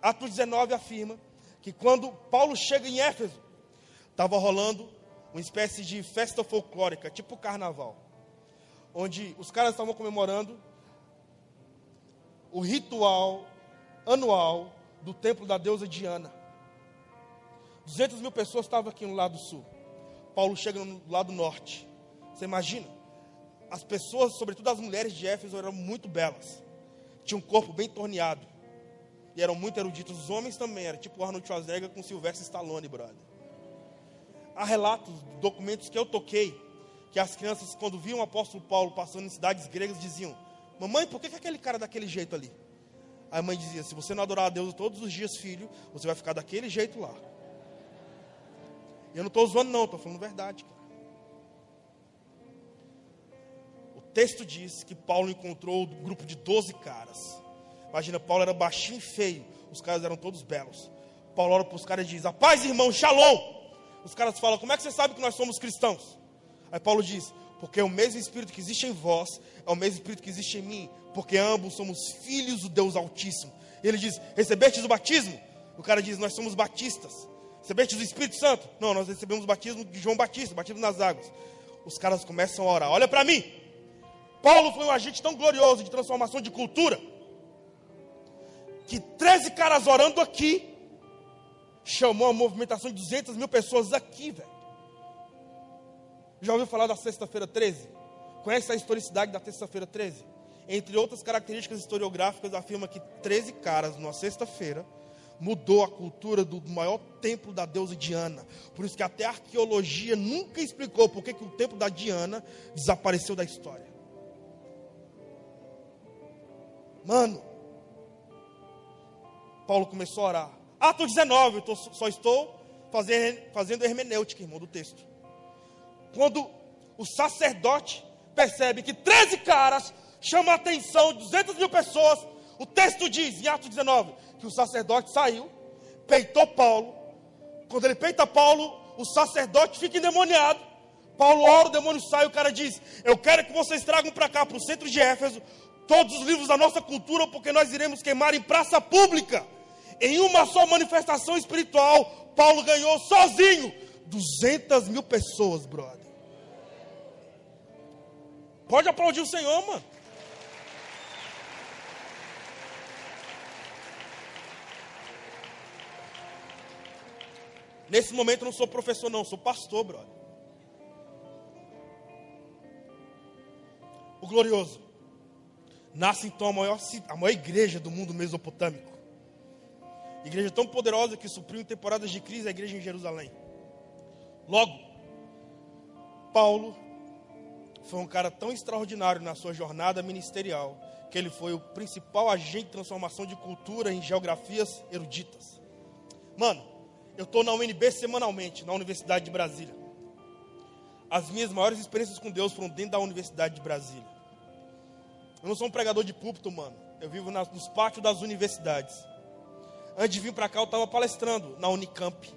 Atos 19 afirma que quando Paulo chega em Éfeso, estava rolando uma espécie de festa folclórica, tipo carnaval, onde os caras estavam comemorando o ritual anual do templo da deusa Diana. 200 mil pessoas estavam aqui no lado sul. Paulo chega no lado norte. Você imagina? As pessoas, sobretudo as mulheres de Éfeso, eram muito belas. Tinham um corpo bem torneado. E eram muito eruditos. Os homens também, era tipo Arnold Schwarzenegger com Sylvester Stallone, brother. Há relatos, documentos que eu toquei, que as crianças, quando viam o apóstolo Paulo passando em cidades gregas, diziam: Mamãe, por que, que aquele cara é daquele jeito ali? A mãe dizia: Se você não adorar a Deus todos os dias, filho, você vai ficar daquele jeito lá. Eu não estou zoando, não, estou falando verdade. Cara. O texto diz que Paulo encontrou um grupo de 12 caras. Imagina, Paulo era baixinho e feio, os caras eram todos belos. Paulo olha para os caras e diz: A paz, irmão, shalom. Os caras falam: Como é que você sabe que nós somos cristãos? Aí Paulo diz: Porque é o mesmo Espírito que existe em vós, é o mesmo Espírito que existe em mim, porque ambos somos filhos do Deus Altíssimo. E ele diz: Recebestes o batismo? O cara diz: Nós somos batistas. Recebestes o Espírito Santo? Não, nós recebemos o batismo de João Batista, batismo nas águas. Os caras começam a orar: Olha para mim. Paulo foi um agente tão glorioso de transformação de cultura que 13 caras orando aqui chamou a movimentação de 200 mil pessoas aqui, velho. Já ouviu falar da Sexta-feira 13? Conhece a historicidade da Sexta-feira 13? Entre outras características historiográficas, afirma que 13 caras, numa sexta-feira, mudou a cultura do maior templo da deusa Diana. Por isso que até a arqueologia nunca explicou por que, que o templo da Diana desapareceu da história. Mano, Paulo começou a orar. Ato 19, eu tô, só estou fazendo, fazendo hermenêutica, irmão, do texto. Quando o sacerdote percebe que 13 caras chamam a atenção de 200 mil pessoas, o texto diz, em Atos 19, que o sacerdote saiu, peitou Paulo. Quando ele peita Paulo, o sacerdote fica endemoniado. Paulo ora, o demônio sai, o cara diz: Eu quero que vocês tragam para cá, para o centro de Éfeso, todos os livros da nossa cultura, porque nós iremos queimar em praça pública. Em uma só manifestação espiritual, Paulo ganhou sozinho 200 mil pessoas, brother. Pode aplaudir o Senhor, mano. Nesse momento eu não sou professor, não, sou pastor, brother. O glorioso. Nasce então a maior, a maior igreja do mundo mesopotâmico. Igreja tão poderosa que supriu em temporadas de crise a igreja em Jerusalém. Logo, Paulo foi um cara tão extraordinário na sua jornada ministerial que ele foi o principal agente de transformação de cultura em geografias eruditas. Mano, eu estou na UNB semanalmente, na Universidade de Brasília. As minhas maiores experiências com Deus foram dentro da Universidade de Brasília. Eu não sou um pregador de púlpito, mano. Eu vivo nas, nos pátios das universidades. Antes de vir para cá, eu estava palestrando na Unicamp.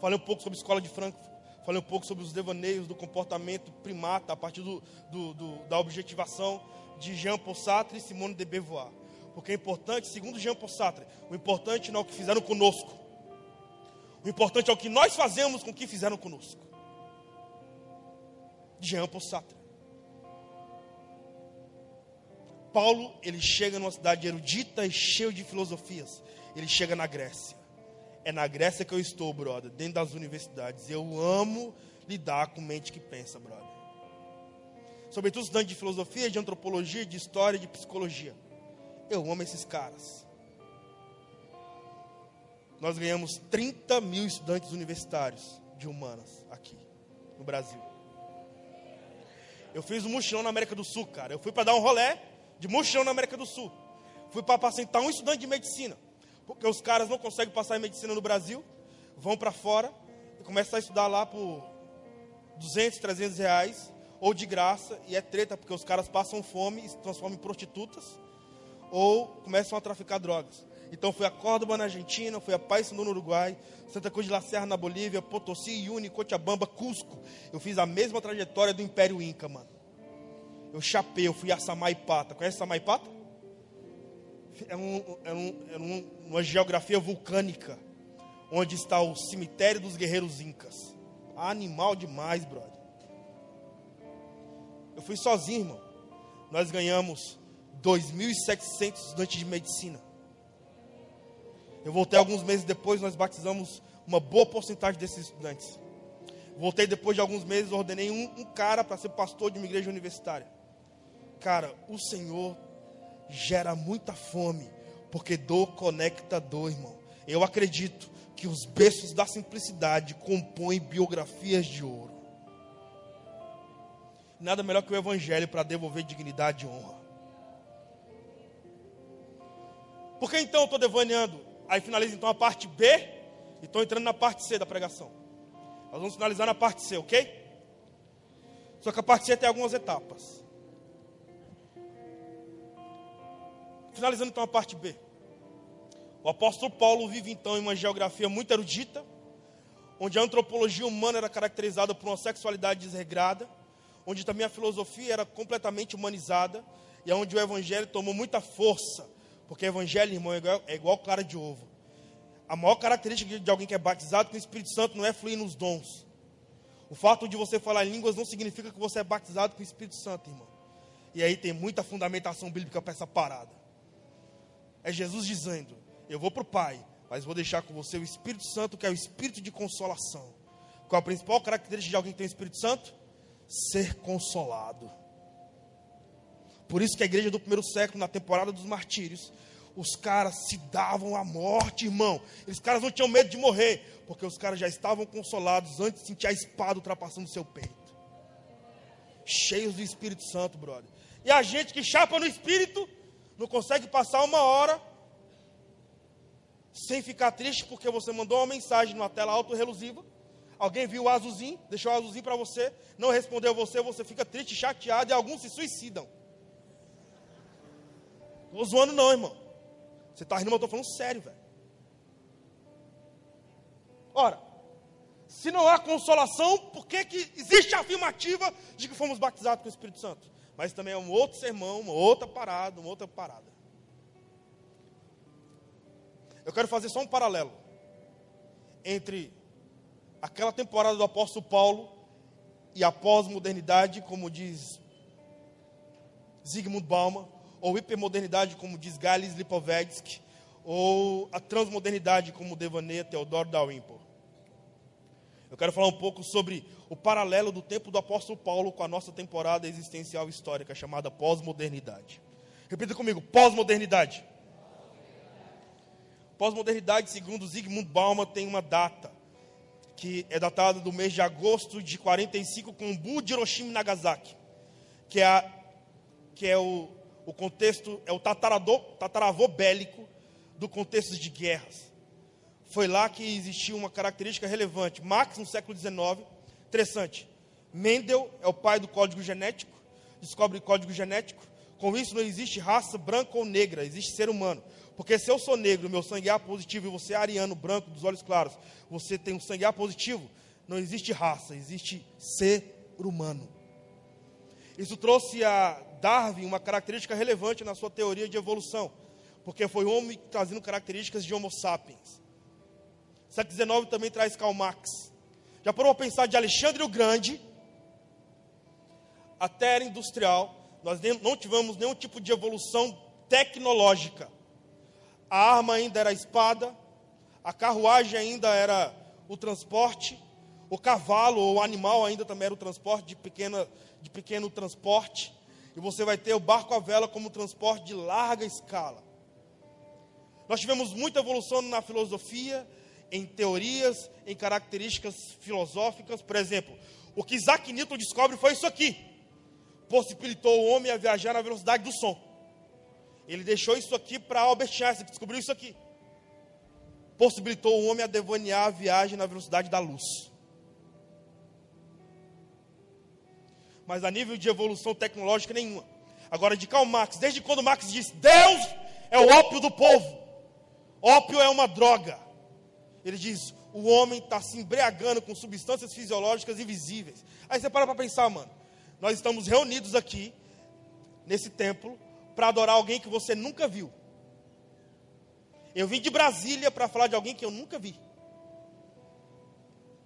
Falei um pouco sobre a escola de Frankfurt. Falei um pouco sobre os devaneios do comportamento primata a partir do, do, do, da objetivação de Jean Paul Sartre e Simone de Beauvoir. Porque é importante, segundo Jean Paul Sartre, o importante não é o que fizeram conosco. O importante é o que nós fazemos com o que fizeram conosco. Jean Paul Sartre. Paulo, ele chega numa cidade erudita e cheio de filosofias. Ele chega na Grécia. É na Grécia que eu estou, brother, dentro das universidades. Eu amo lidar com mente que pensa, brother. Sobretudo estudante de filosofia, de antropologia, de história, de psicologia. Eu amo esses caras. Nós ganhamos 30 mil estudantes universitários de humanas aqui no Brasil. Eu fiz um mochilão na América do Sul, cara. Eu fui para dar um rolé de mochilão na América do Sul. Fui para apacentar um estudante de medicina, porque os caras não conseguem passar em medicina no Brasil, vão para fora e começam a estudar lá por 200, 300 reais, ou de graça, e é treta, porque os caras passam fome e se transformam em prostitutas, ou começam a traficar drogas. Então fui a Córdoba na Argentina, fui a Paysandu no Uruguai, Santa Cruz de la Serra na Bolívia, Potosí, Iuni, Cochabamba, Cusco. Eu fiz a mesma trajetória do Império Inca, mano. Eu chapei, eu fui a Samaipata. Conhece Samaipata? É, um, é, um, é um, uma geografia vulcânica, onde está o cemitério dos guerreiros incas. Animal demais, brother. Eu fui sozinho, irmão. Nós ganhamos 2.700 estudantes de medicina. Eu voltei alguns meses depois, nós batizamos uma boa porcentagem desses estudantes. Voltei depois de alguns meses, ordenei um, um cara para ser pastor de uma igreja universitária. Cara, o Senhor gera muita fome, porque dor conecta dor, irmão. Eu acredito que os berços da simplicidade compõem biografias de ouro. Nada melhor que o Evangelho para devolver dignidade e honra. Por que então eu estou devaneando? Aí finaliza então a parte B e estou entrando na parte C da pregação. Nós vamos finalizar na parte C, ok? Só que a parte C tem algumas etapas. Finalizando então a parte B. O apóstolo Paulo vive então em uma geografia muito erudita, onde a antropologia humana era caracterizada por uma sexualidade desregrada, onde também a filosofia era completamente humanizada, e onde o evangelho tomou muita força porque evangelho, irmão, é igual, é igual clara de ovo. A maior característica de alguém que é batizado com o Espírito Santo não é fluir nos dons. O fato de você falar em línguas não significa que você é batizado com o Espírito Santo, irmão. E aí tem muita fundamentação bíblica para essa parada. É Jesus dizendo: Eu vou para o Pai, mas vou deixar com você o Espírito Santo, que é o Espírito de consolação. Qual a principal característica de alguém que tem o Espírito Santo? Ser consolado. Por isso que a igreja do primeiro século, na temporada dos martírios, os caras se davam à morte, irmão. Os caras não tinham medo de morrer, porque os caras já estavam consolados antes de sentir a espada ultrapassando o seu peito. Cheios do Espírito Santo, brother. E a gente que chapa no Espírito, não consegue passar uma hora sem ficar triste porque você mandou uma mensagem numa tela auto-relusiva. Alguém viu o azulzinho, deixou o azulzinho para você, não respondeu você, você fica triste, chateado e alguns se suicidam. Estou zoando não, irmão. Você está rindo, mas eu estou falando sério, velho. Ora, se não há consolação, por que, que existe a afirmativa de que fomos batizados com o Espírito Santo? Mas também é um outro sermão, uma outra parada, uma outra parada. Eu quero fazer só um paralelo entre aquela temporada do apóstolo Paulo e a pós-modernidade, como diz Zygmunt Bauman, ou hipermodernidade, como diz Gales Lipovetsky, ou a transmodernidade, como devaneia Teodoro Dalrymple. Eu quero falar um pouco sobre o paralelo do tempo do apóstolo Paulo com a nossa temporada existencial histórica chamada pós-modernidade. Repita comigo: pós-modernidade. Pós-modernidade, segundo Zygmunt Bauman, tem uma data que é datada do mês de agosto de 45 com Bu de Hiroshima e Nagasaki, que é, a, que é o, o contexto é o tataravô bélico do contexto de guerras. Foi lá que existiu uma característica relevante. Marx, no século XIX, interessante. Mendel é o pai do código genético, descobre código genético. Com isso, não existe raça branca ou negra, existe ser humano. Porque se eu sou negro, meu sangue é A positivo, e você é ariano, branco, dos olhos claros, você tem um sangue A positivo, não existe raça, existe ser humano. Isso trouxe a Darwin uma característica relevante na sua teoria de evolução, porque foi o homem trazendo características de Homo sapiens. Século XIX também traz Karl Marx. Já parou a pensar de Alexandre o Grande até a era industrial, nós não tivemos nenhum tipo de evolução tecnológica. A arma ainda era a espada, a carruagem ainda era o transporte, o cavalo ou o animal ainda também era o transporte de, pequena, de pequeno transporte e você vai ter o barco à vela como transporte de larga escala. Nós tivemos muita evolução na filosofia, em teorias, em características filosóficas. Por exemplo, o que Isaac Newton descobre foi isso aqui: possibilitou o homem a viajar na velocidade do som. Ele deixou isso aqui para Albert Einstein, que descobriu isso aqui. Possibilitou o homem a devanear a viagem na velocidade da luz. mas a nível de evolução tecnológica nenhuma. Agora, de Karl Marx, desde quando Marx disse, Deus é o ópio do povo. Ópio é uma droga. Ele diz: o homem está se embriagando com substâncias fisiológicas invisíveis. Aí você para para pensar, mano. Nós estamos reunidos aqui, nesse templo, para adorar alguém que você nunca viu. Eu vim de Brasília para falar de alguém que eu nunca vi.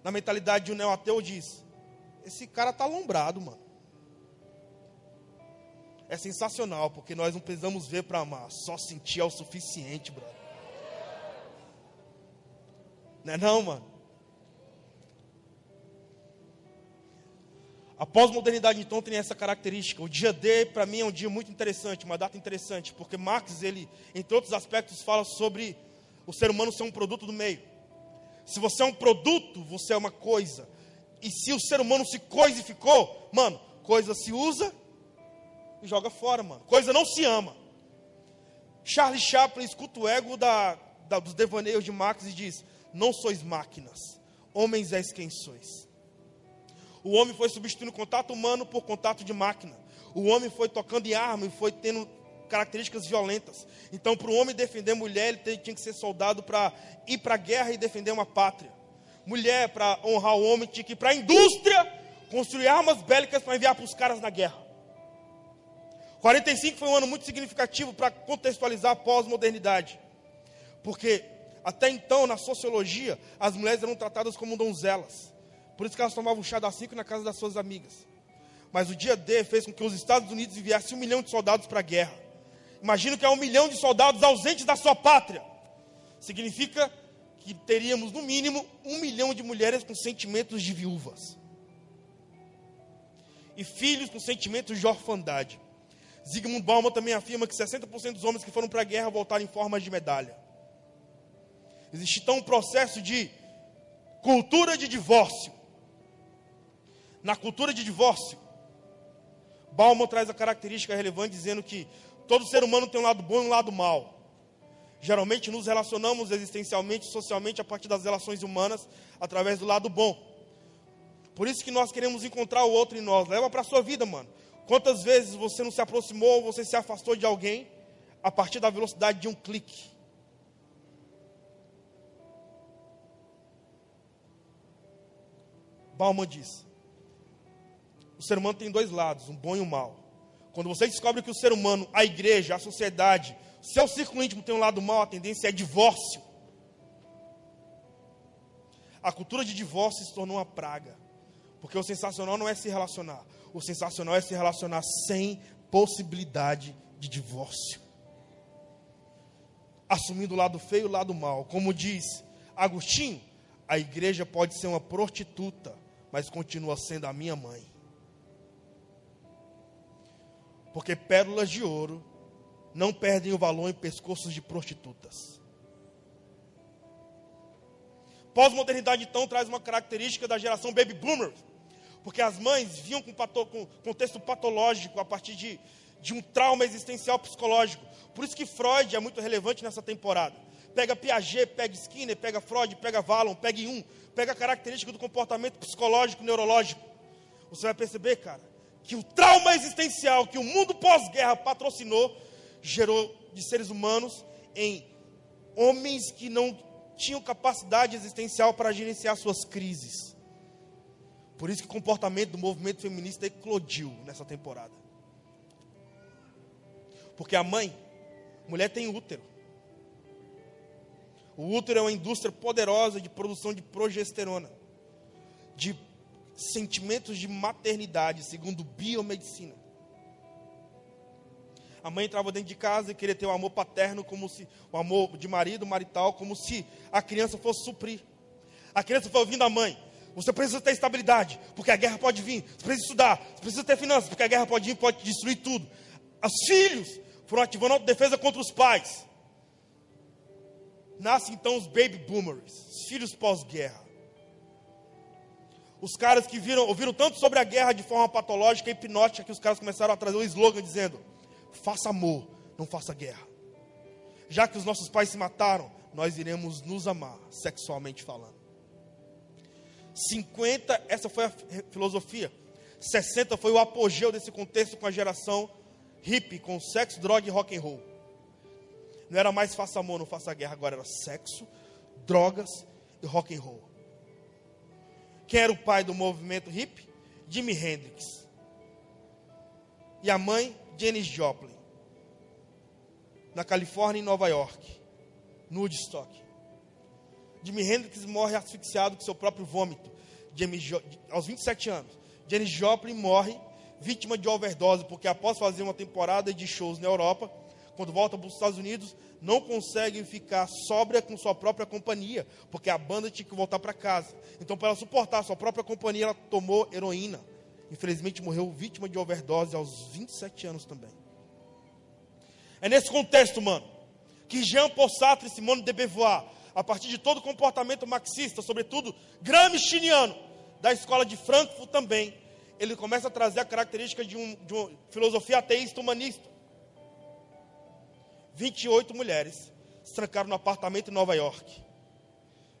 Na mentalidade de um neo-ateu diz: esse cara está alombrado, mano. É sensacional, porque nós não precisamos ver para amar, só sentir é o suficiente, brother. Não é não, mano? A pós-modernidade, então, tem essa característica. O dia D, para mim, é um dia muito interessante, uma data interessante, porque Marx, ele, entre outros aspectos, fala sobre o ser humano ser um produto do meio. Se você é um produto, você é uma coisa. E se o ser humano se coisificou, mano, coisa se usa e joga fora, mano. Coisa não se ama. Charles Chaplin escuta o ego da, da, dos devaneios de Marx e diz: Não sois máquinas, homens és quem sois. O homem foi substituindo contato humano por contato de máquina. O homem foi tocando em arma e foi tendo características violentas. Então, para o homem defender mulher, ele tinha que ser soldado para ir para a guerra e defender uma pátria. Mulher, para honrar o homem, tinha que ir para a indústria construir armas bélicas para enviar para os caras na guerra. 45 foi um ano muito significativo para contextualizar a pós-modernidade. Porque até então, na sociologia, as mulheres eram tratadas como donzelas. Por isso que elas tomavam chá das cinco na casa das suas amigas. Mas o dia D fez com que os Estados Unidos enviassem um milhão de soldados para a guerra. Imagina que é um milhão de soldados ausentes da sua pátria. Significa que teríamos, no mínimo, um milhão de mulheres com sentimentos de viúvas. E filhos com sentimentos de orfandade. Zygmunt Bauman também afirma que 60% dos homens que foram para a guerra voltaram em forma de medalha. Existe então um processo de cultura de divórcio na cultura de divórcio, Bauman traz a característica relevante dizendo que todo ser humano tem um lado bom e um lado mau. Geralmente nos relacionamos existencialmente, socialmente, a partir das relações humanas, através do lado bom. Por isso que nós queremos encontrar o outro em nós. Leva para a sua vida, mano. Quantas vezes você não se aproximou, você se afastou de alguém a partir da velocidade de um clique? Bauman diz: o ser humano tem dois lados, um bom e um mal. Quando você descobre que o ser humano, a igreja, a sociedade, seu círculo íntimo tem um lado mal, a tendência é divórcio. A cultura de divórcio se tornou uma praga. Porque o sensacional não é se relacionar. O sensacional é se relacionar sem possibilidade de divórcio. Assumindo o lado feio e o lado mal. Como diz Agostinho, a igreja pode ser uma prostituta, mas continua sendo a minha mãe. Porque pérolas de ouro não perdem o valor em pescoços de prostitutas. Pós-modernidade, então, traz uma característica da geração baby boomer. Porque as mães vinham com, pato, com contexto patológico a partir de, de um trauma existencial psicológico. Por isso que Freud é muito relevante nessa temporada. Pega Piaget, pega Skinner, pega Freud, pega Vallon, pega Jung, pega a característica do comportamento psicológico, neurológico. Você vai perceber, cara, que o trauma existencial que o mundo pós-guerra patrocinou gerou de seres humanos em homens que não tinham capacidade existencial para gerenciar suas crises. Por isso que o comportamento do movimento feminista eclodiu nessa temporada. Porque a mãe, mulher tem útero. O útero é uma indústria poderosa de produção de progesterona, de sentimentos de maternidade, segundo biomedicina. A mãe entrava dentro de casa e queria ter o amor paterno, como se o amor de marido, marital, como se a criança fosse suprir. A criança foi ouvindo a mãe: Você precisa ter estabilidade, porque a guerra pode vir. Você precisa estudar, você precisa ter finanças, porque a guerra pode vir, pode destruir tudo. Os filhos foram ativando autodefesa contra os pais. Nascem então os baby boomers, os filhos pós-guerra. Os caras que viram, ouviram tanto sobre a guerra de forma patológica e hipnótica que os caras começaram a trazer um slogan dizendo: faça amor, não faça guerra. Já que os nossos pais se mataram, nós iremos nos amar, sexualmente falando. 50, essa foi a filosofia. 60 foi o apogeu desse contexto com a geração hippie, com sexo, droga e rock and roll. Não era mais faça amor, não faça guerra, agora era sexo, drogas e rock and roll. Quem era o pai do movimento hip? Jimi Hendrix. E a mãe, Janis Joplin. Na Califórnia e Nova York. No Woodstock. Jimi Hendrix morre asfixiado com seu próprio vômito. jo aos 27 anos. Janis Joplin morre vítima de overdose, porque após fazer uma temporada de shows na Europa, quando volta para os Estados Unidos, não consegue ficar sóbria com sua própria companhia, porque a banda tinha que voltar para casa. Então, para ela suportar sua própria companhia, ela tomou heroína. Infelizmente, morreu vítima de overdose aos 27 anos também. É nesse contexto, mano, que Jean Paul Sartre e Simone de Beauvoir, a partir de todo o comportamento marxista, sobretudo gramsciano, da escola de Frankfurt também, ele começa a trazer a característica de, um, de uma filosofia ateísta humanista. 28 mulheres se trancaram no apartamento em Nova York.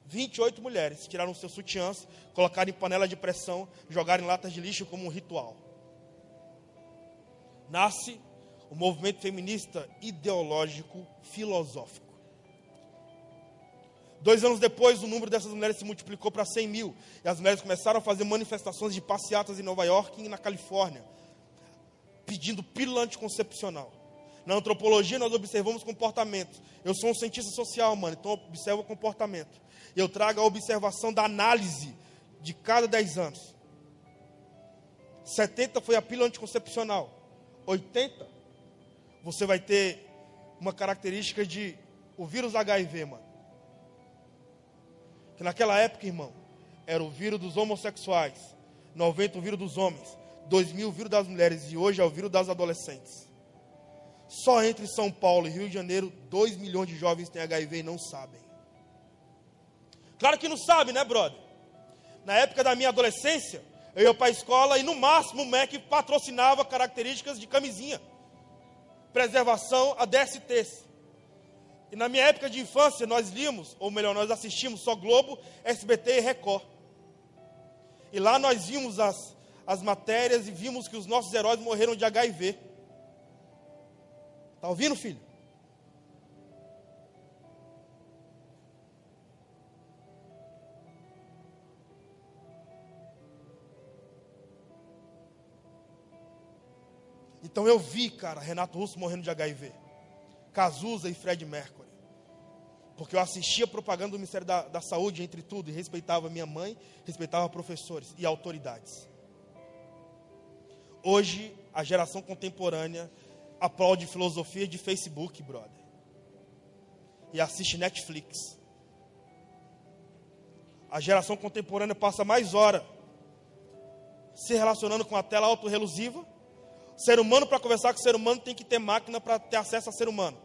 28 mulheres tiraram seus sutiãs, colocaram em panela de pressão, jogaram em latas de lixo como um ritual. Nasce o movimento feminista ideológico filosófico. Dois anos depois, o número dessas mulheres se multiplicou para 100 mil. E as mulheres começaram a fazer manifestações de passeatas em Nova York e na Califórnia, pedindo pílula anticoncepcional. Na antropologia, nós observamos comportamentos. Eu sou um cientista social, mano, então observo comportamento. Eu trago a observação da análise de cada 10 anos. 70 foi a pílula anticoncepcional. 80, você vai ter uma característica de o vírus HIV, mano. Que naquela época, irmão, era o vírus dos homossexuais, 90 o vírus dos homens, 2000 o vírus das mulheres e hoje é o vírus das adolescentes. Só entre São Paulo e Rio de Janeiro, 2 milhões de jovens têm HIV e não sabem. Claro que não sabe, né, brother? Na época da minha adolescência, eu ia para a escola e no máximo o MEC patrocinava características de camisinha. Preservação a DSTs. E na minha época de infância, nós líamos, ou melhor, nós assistimos só Globo, SBT e Record. E lá nós vimos as, as matérias e vimos que os nossos heróis morreram de HIV. Está ouvindo, filho? Então eu vi, cara, Renato Russo morrendo de HIV. Cazuza e Fred Mercury. Porque eu assistia propaganda do Ministério da, da Saúde, entre tudo, e respeitava minha mãe, respeitava professores e autoridades. Hoje, a geração contemporânea aplaude filosofia de Facebook, brother. E assiste Netflix. A geração contemporânea passa mais hora se relacionando com a tela autorrelusiva Ser humano, para conversar com ser humano, tem que ter máquina para ter acesso a ser humano.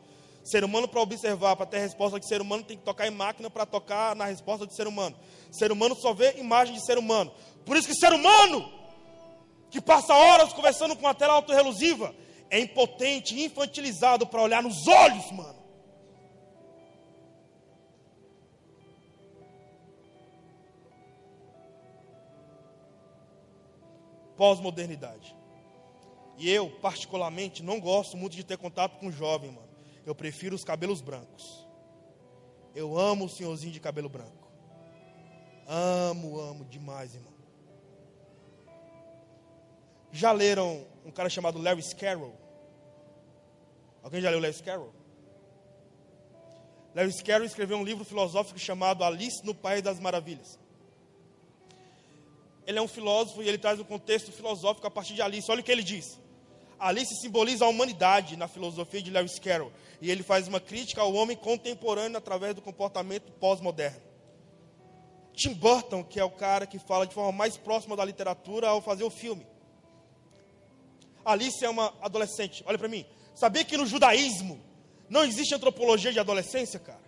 Ser humano, para observar, para ter resposta de ser humano, tem que tocar em máquina para tocar na resposta de ser humano. Ser humano só vê imagem de ser humano. Por isso que ser humano, que passa horas conversando com a tela autorrelusiva, é impotente, infantilizado para olhar nos olhos, mano. Pós-modernidade. E eu, particularmente, não gosto muito de ter contato com jovem, mano. Eu prefiro os cabelos brancos. Eu amo o senhorzinho de cabelo branco. Amo, amo demais, irmão. Já leram um cara chamado Lewis Carroll? Alguém já leu Lewis Carroll? Lewis Carroll escreveu um livro filosófico chamado Alice no País das Maravilhas. Ele é um filósofo e ele traz um contexto filosófico a partir de Alice. Olha o que ele diz. Alice simboliza a humanidade na filosofia de Lewis Carroll. E ele faz uma crítica ao homem contemporâneo através do comportamento pós-moderno. Tim Burton, que é o cara que fala de forma mais próxima da literatura ao fazer o filme. Alice é uma adolescente. Olha para mim. Sabia que no judaísmo não existe antropologia de adolescência, cara?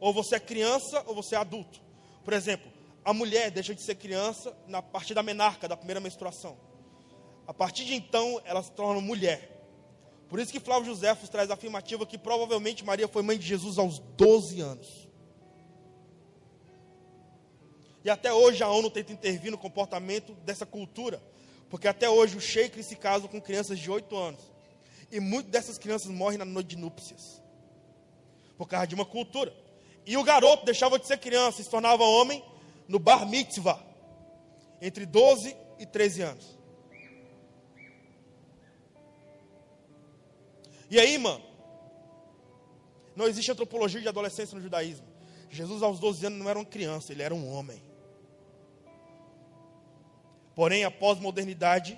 Ou você é criança ou você é adulto. Por exemplo, a mulher deixa de ser criança na partir da menarca, da primeira menstruação. A partir de então, ela se torna mulher. Por isso que Flávio José traz a afirmativa que provavelmente Maria foi mãe de Jesus aos 12 anos. E até hoje a ONU tenta intervir no comportamento dessa cultura. Porque até hoje o sheik se casa com crianças de 8 anos. E muitas dessas crianças morrem na noite de núpcias. Por causa de uma cultura. E o garoto deixava de ser criança e se tornava homem no bar mitzvah. Entre 12 e 13 anos. E aí, mano? Não existe antropologia de adolescência no judaísmo. Jesus, aos 12 anos, não era uma criança, ele era um homem. Porém, a pós-modernidade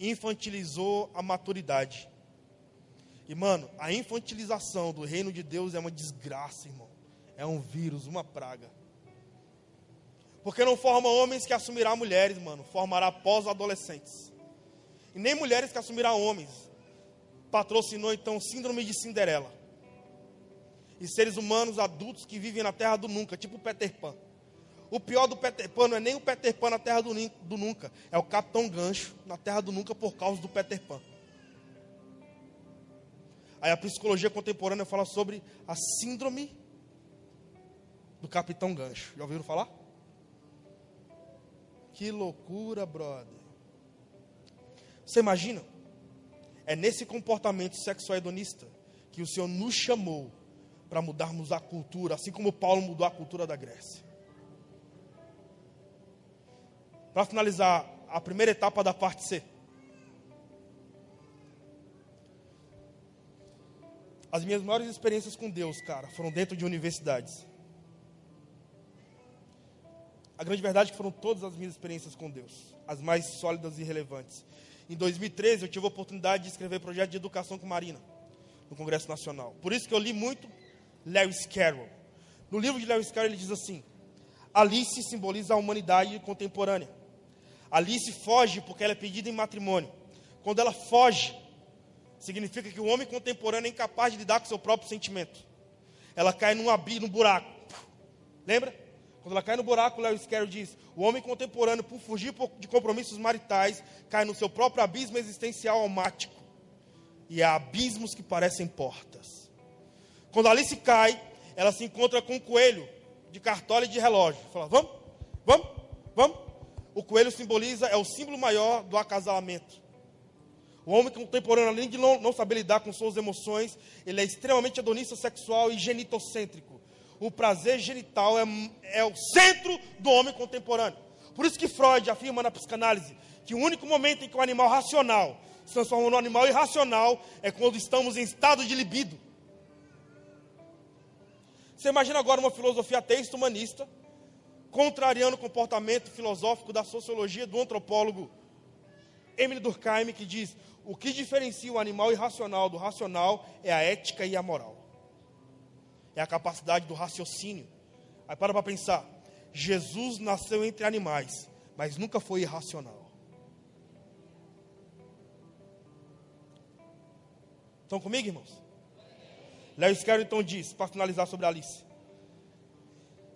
infantilizou a maturidade. E, mano, a infantilização do reino de Deus é uma desgraça, irmão. É um vírus, uma praga. Porque não forma homens que assumirá mulheres, mano. Formará pós-adolescentes. E nem mulheres que assumirá homens. Patrocinou, então, síndrome de Cinderela. E seres humanos adultos que vivem na terra do nunca, tipo Peter Pan. O pior do Peter Pan não é nem o Peter Pan na terra do, do nunca. É o Capitão Gancho na terra do nunca por causa do Peter Pan. Aí a psicologia contemporânea fala sobre a síndrome do Capitão Gancho. Já ouviram falar? Que loucura, brother. Você imagina? É nesse comportamento sexual hedonista que o Senhor nos chamou para mudarmos a cultura, assim como Paulo mudou a cultura da Grécia. Para finalizar a primeira etapa da parte C. As minhas maiores experiências com Deus, cara, foram dentro de universidades. A grande verdade é que foram todas as minhas experiências com Deus, as mais sólidas e relevantes. Em 2013, eu tive a oportunidade de escrever projeto de educação com Marina, no Congresso Nacional. Por isso que eu li muito Lewis Carroll. No livro de Lewis Carroll, ele diz assim: Alice simboliza a humanidade contemporânea. Alice foge porque ela é pedida em matrimônio. Quando ela foge, significa que o homem contemporâneo é incapaz de lidar com seu próprio sentimento. Ela cai num abismo, num buraco. Lembra? Quando ela cai no buraco, Lewis Carroll diz: o homem contemporâneo, por fugir de compromissos maritais, cai no seu próprio abismo existencial almático. E há abismos que parecem portas. Quando Alice cai, ela se encontra com um coelho de cartola e de relógio. Fala: vamos, vamos, vamos. O coelho simboliza, é o símbolo maior do acasalamento. O homem contemporâneo, além de não, não saber lidar com suas emoções, ele é extremamente hedonista sexual e genitocêntrico. O prazer genital é, é o centro do homem contemporâneo. Por isso que Freud afirma na psicanálise que o único momento em que o animal racional se transforma num animal irracional é quando estamos em estado de libido. Você imagina agora uma filosofia ateísta humanista, contrariando o comportamento filosófico da sociologia do antropólogo Emile Durkheim, que diz: o que diferencia o animal irracional do racional é a ética e a moral. É a capacidade do raciocínio. Aí para para pensar. Jesus nasceu entre animais, mas nunca foi irracional. Estão comigo, irmãos? Lewis Carroll então diz, para finalizar sobre Alice.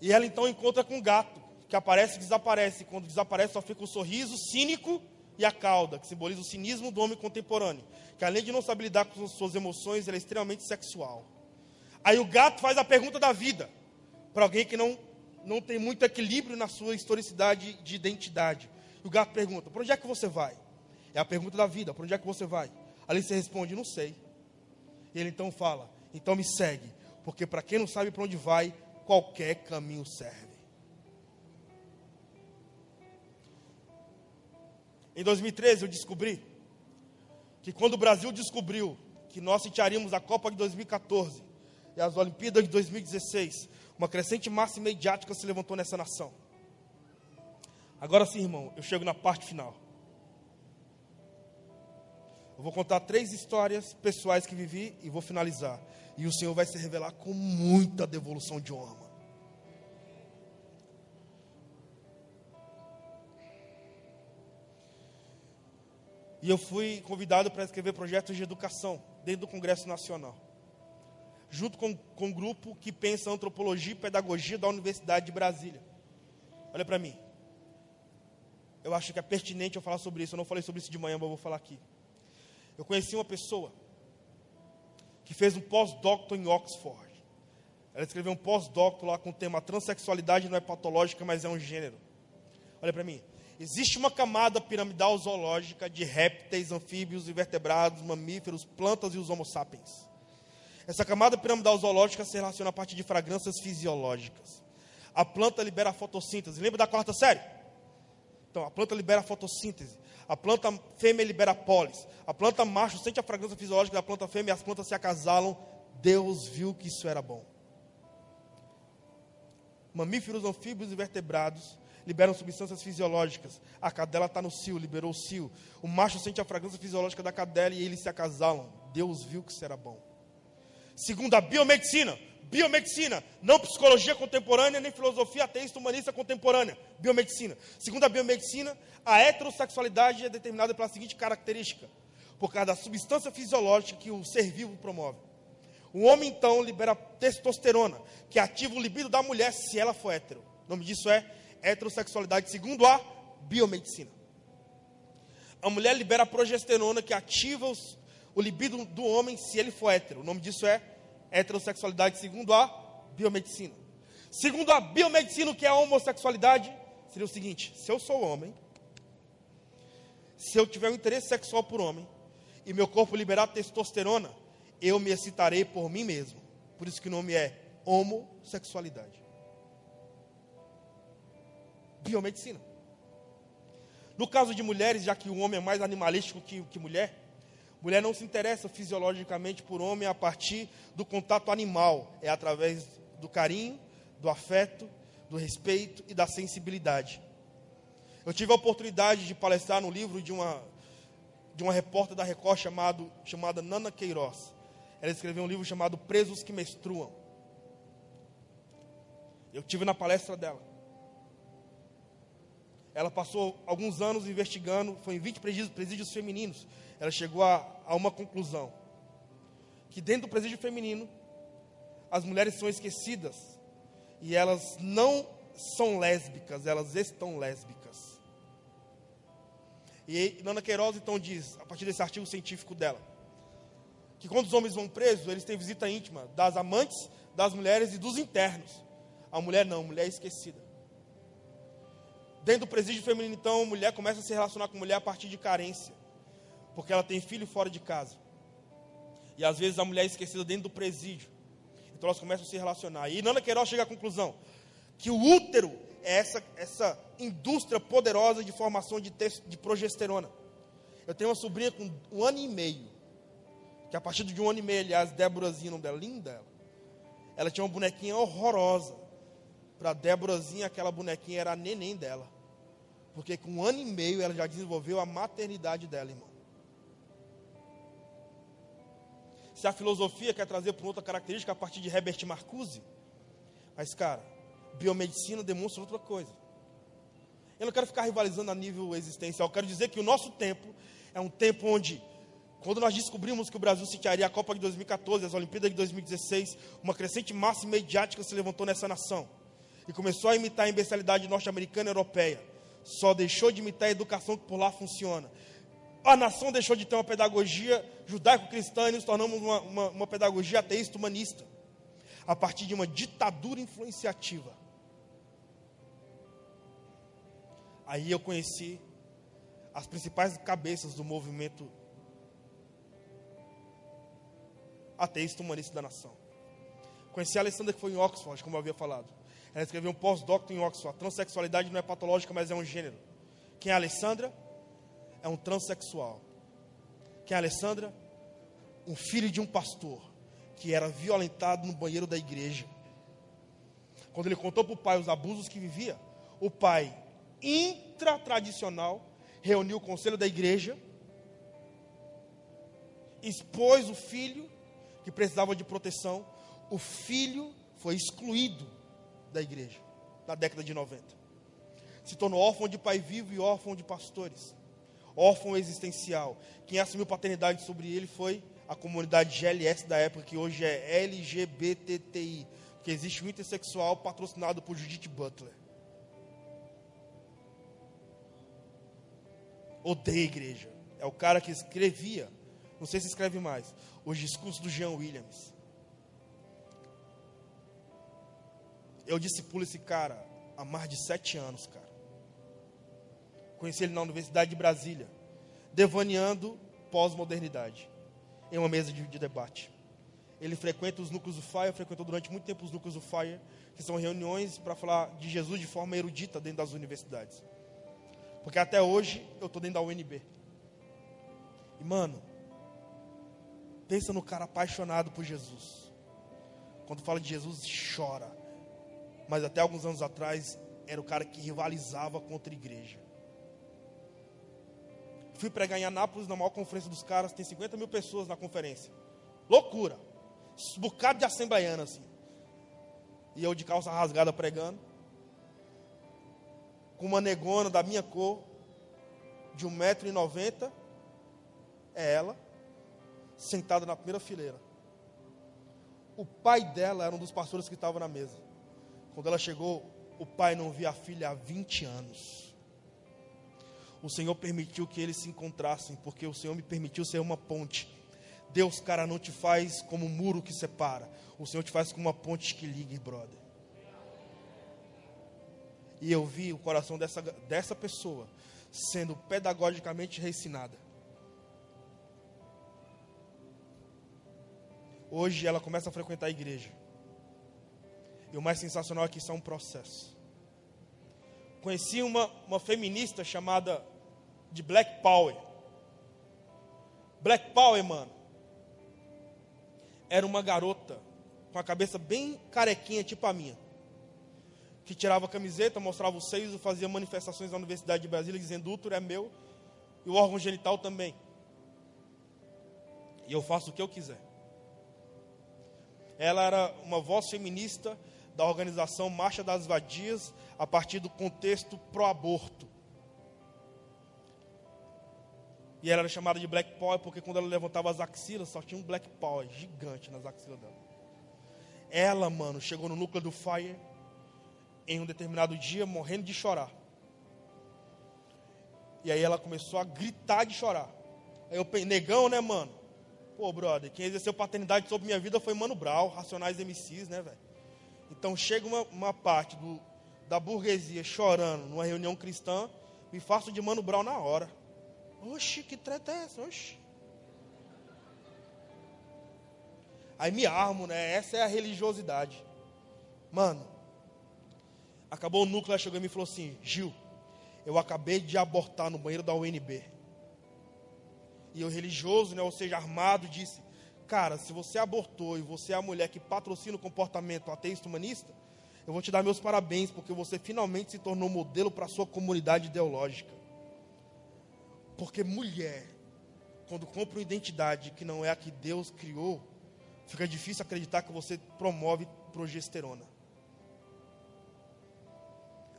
E ela então encontra com um gato, que aparece e desaparece. Quando desaparece, só fica o sorriso cínico e a cauda, que simboliza o cinismo do homem contemporâneo, que além de não saber lidar com suas emoções, é extremamente sexual. Aí o gato faz a pergunta da vida, para alguém que não, não tem muito equilíbrio na sua historicidade de identidade. E o gato pergunta: Para onde é que você vai? É a pergunta da vida: Para onde é que você vai? Ali você responde: Não sei. E ele então fala: Então me segue, porque para quem não sabe para onde vai, qualquer caminho serve. Em 2013 eu descobri que quando o Brasil descobriu que nós sitiaríamos a Copa de 2014 e as Olimpíadas de 2016, uma crescente massa mediática se levantou nessa nação. Agora sim, irmão, eu chego na parte final. Eu vou contar três histórias pessoais que vivi e vou finalizar. E o Senhor vai se revelar com muita devolução de honra. E eu fui convidado para escrever projetos de educação dentro do Congresso Nacional. Junto com, com um grupo que pensa antropologia e pedagogia da Universidade de Brasília. Olha para mim. Eu acho que é pertinente eu falar sobre isso. Eu não falei sobre isso de manhã, mas eu vou falar aqui. Eu conheci uma pessoa que fez um pós-doutor em Oxford. Ela escreveu um pós-doutor lá com o tema transexualidade não é patológica, mas é um gênero. Olha para mim. Existe uma camada piramidal zoológica de répteis, anfíbios, invertebrados, mamíferos, plantas e os homo sapiens. Essa camada piramidal zoológica se relaciona a partir de fragrâncias fisiológicas. A planta libera a fotossíntese. Lembra da quarta série? Então, a planta libera a fotossíntese. A planta fêmea libera pólis. A planta macho sente a fragrância fisiológica da planta fêmea e as plantas se acasalam. Deus viu que isso era bom. Mamíferos, anfíbios e vertebrados liberam substâncias fisiológicas. A cadela está no cio, liberou o cio. O macho sente a fragrância fisiológica da cadela e eles se acasalam. Deus viu que isso era bom. Segundo a biomedicina, biomedicina, não psicologia contemporânea, nem filosofia ateísta humanista contemporânea, biomedicina. Segundo a biomedicina, a heterossexualidade é determinada pela seguinte característica: por causa da substância fisiológica que o ser vivo promove. O homem, então, libera testosterona, que ativa o libido da mulher se ela for hétero. O nome disso é heterossexualidade, segundo a biomedicina. A mulher libera progesterona, que ativa os, o libido do homem se ele for hétero. O nome disso é heterossexualidade, segundo a biomedicina. Segundo a biomedicina, o que é a homossexualidade? Seria o seguinte: se eu sou homem, se eu tiver um interesse sexual por homem, e meu corpo liberar testosterona, eu me excitarei por mim mesmo. Por isso que o nome é homossexualidade. Biomedicina. No caso de mulheres, já que o homem é mais animalístico que, que mulher, mulher não se interessa fisiologicamente por homem a partir do contato animal, é através do carinho, do afeto, do respeito e da sensibilidade. Eu tive a oportunidade de palestrar no livro de uma, de uma repórter da Record chamado, chamada Nana Queiroz. Ela escreveu um livro chamado Presos que Menstruam. Eu tive na palestra dela. Ela passou alguns anos investigando, foi em 20 presídios, presídios femininos. Ela chegou a, a uma conclusão: que dentro do presídio feminino, as mulheres são esquecidas e elas não são lésbicas, elas estão lésbicas. E Nana Queiroz então diz, a partir desse artigo científico dela, que quando os homens vão presos, eles têm visita íntima das amantes, das mulheres e dos internos. A mulher não, a mulher é esquecida. Dentro do presídio feminino, então, a mulher começa a se relacionar com a mulher a partir de carência, porque ela tem filho fora de casa. E às vezes a mulher é esquecida dentro do presídio. Então elas começam a se relacionar. E Nana Queiroz chega à conclusão que o útero é essa, essa indústria poderosa de formação de, de progesterona. Eu tenho uma sobrinha com um ano e meio, que a partir de um ano e meio, aliás, Déborazinha, o nome dela, linda ela. Ela tinha uma bonequinha horrorosa. Para Déborazinha, aquela bonequinha era a neném dela. Porque com um ano e meio ela já desenvolveu a maternidade dela, irmão. Se a filosofia quer trazer para outra característica a partir de Herbert Marcuse, mas cara, biomedicina demonstra outra coisa. Eu não quero ficar rivalizando a nível existencial, eu quero dizer que o nosso tempo é um tempo onde, quando nós descobrimos que o Brasil sitiaria a Copa de 2014, as Olimpíadas de 2016, uma crescente massa mediática se levantou nessa nação e começou a imitar a imbecilidade norte-americana e europeia. Só deixou de imitar a educação que por lá funciona. A nação deixou de ter uma pedagogia judaico-cristã e nos tornamos uma, uma, uma pedagogia ateísta humanista a partir de uma ditadura influenciativa. Aí eu conheci as principais cabeças do movimento ateísta humanista da nação. Conheci a Alessandra que foi em Oxford, como eu havia falado. Ela escreveu um pós-doctor em Oxford. Transsexualidade não é patológica, mas é um gênero. Quem é a Alessandra? É um transexual. Quem é a Alessandra? Um filho de um pastor que era violentado no banheiro da igreja. Quando ele contou para o pai os abusos que vivia, o pai, intratradicional, reuniu o conselho da igreja, expôs o filho que precisava de proteção. O filho foi excluído da igreja na década de 90. Se tornou órfão de pai vivo e órfão de pastores. Órfão existencial. Quem assumiu paternidade sobre ele foi a comunidade GLS da época, que hoje é LGBTTI, que existe um intersexual patrocinado por Judith Butler. Odeia igreja. É o cara que escrevia, não sei se escreve mais, os discursos do Jean Williams. Eu discipulo esse cara há mais de sete anos, cara. Conheci ele na Universidade de Brasília, devaneando pós-modernidade, em uma mesa de, de debate. Ele frequenta os núcleos do Fire, frequentou durante muito tempo os núcleos do Fire, que são reuniões para falar de Jesus de forma erudita dentro das universidades. Porque até hoje eu estou dentro da UNB. E mano, pensa no cara apaixonado por Jesus. Quando fala de Jesus, chora. Mas até alguns anos atrás, era o cara que rivalizava contra a igreja. Fui pregar em Anápolis, na maior conferência dos caras, tem 50 mil pessoas na conferência. Loucura. Bocado de assembleiana assim. E eu de calça rasgada pregando. Com uma negona da minha cor, de 1,90m. É ela, sentada na primeira fileira. O pai dela era um dos pastores que estava na mesa. Quando ela chegou, o pai não via a filha há 20 anos. O Senhor permitiu que eles se encontrassem, porque o Senhor me permitiu ser uma ponte. Deus, cara, não te faz como um muro que separa. O Senhor te faz como uma ponte que liga, brother. E eu vi o coração dessa, dessa pessoa sendo pedagogicamente reensinada. Hoje ela começa a frequentar a igreja. E o mais sensacional é que isso é um processo. Conheci uma, uma feminista chamada de Black Power. Black Power, mano, era uma garota com a cabeça bem carequinha, tipo a minha. Que tirava a camiseta, mostrava os seios fazia manifestações na Universidade de Brasília dizendo: útero é meu e o órgão genital também. E eu faço o que eu quiser. Ela era uma voz feminista da organização Marcha das Vadias, a partir do contexto pró-aborto. E ela era chamada de Black Power porque quando ela levantava as axilas, só tinha um Black Power gigante nas axilas dela. Ela, mano, chegou no núcleo do Fire em um determinado dia, morrendo de chorar. E aí ela começou a gritar de chorar. Aí eu pensei, negão, né, mano? Pô, brother, quem exerceu paternidade sobre minha vida foi Mano Brown, Racionais MCs, né, velho? Então chega uma, uma parte do, da burguesia chorando numa reunião cristã, me faço de Mano Brown na hora. Oxe, que treta é essa? Oxe. Aí me armo, né? Essa é a religiosidade. Mano, acabou o núcleo, ela chegou e me falou assim: Gil, eu acabei de abortar no banheiro da UNB. E o religioso, né, ou seja, armado, disse: Cara, se você abortou e você é a mulher que patrocina o comportamento ateísta humanista, eu vou te dar meus parabéns, porque você finalmente se tornou modelo para a sua comunidade ideológica. Porque mulher, quando compra uma identidade que não é a que Deus criou, fica difícil acreditar que você promove progesterona.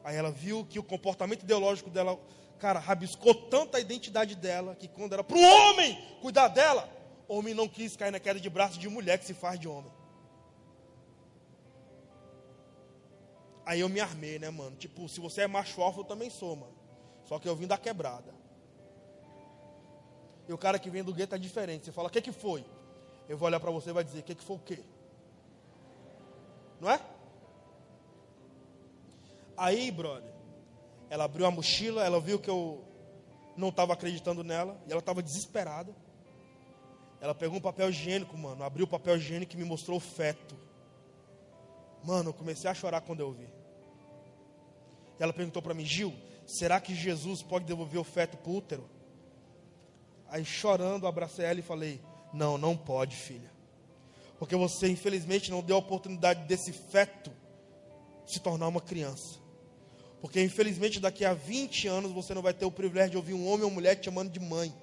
Aí ela viu que o comportamento ideológico dela, cara, rabiscou tanto a identidade dela, que quando era para o homem cuidar dela, homem não quis cair na queda de braço de mulher que se faz de homem. Aí eu me armei, né, mano? Tipo, se você é macho alfa, eu também sou, mano. Só que eu vim da quebrada. E o cara que vem do gueto é diferente. Você fala, o que, que foi? Eu vou olhar para você e vai dizer, o que, que foi o quê? Não é? Aí, brother, ela abriu a mochila, ela viu que eu não estava acreditando nela, e ela estava desesperada. Ela pegou um papel higiênico, mano, abriu o papel higiênico e me mostrou o feto. Mano, eu comecei a chorar quando eu vi. Ela perguntou para mim, Gil, será que Jesus pode devolver o feto para o útero? Aí chorando, abracei ela e falei: Não, não pode, filha. Porque você, infelizmente, não deu a oportunidade desse feto se tornar uma criança. Porque, infelizmente, daqui a 20 anos você não vai ter o privilégio de ouvir um homem ou mulher te chamando de mãe.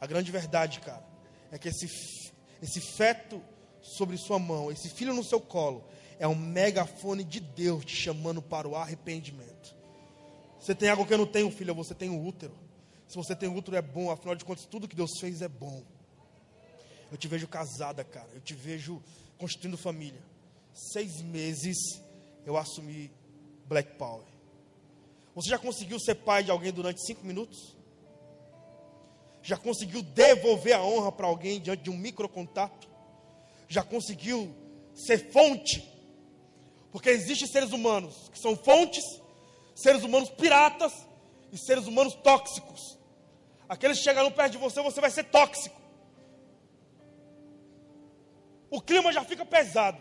A grande verdade, cara, é que esse, esse feto sobre sua mão, esse filho no seu colo, é um megafone de Deus te chamando para o arrependimento. Você tem algo que eu não tenho, filha, você tem um útero. Se você tem útero é bom, afinal de contas, tudo que Deus fez é bom. Eu te vejo casada, cara. Eu te vejo construindo família. Seis meses eu assumi Black Power. Você já conseguiu ser pai de alguém durante cinco minutos? Já conseguiu devolver a honra para alguém diante de um microcontato? Já conseguiu ser fonte? Porque existem seres humanos que são fontes, seres humanos piratas e seres humanos tóxicos. Aqueles que chegarão perto de você, você vai ser tóxico. O clima já fica pesado.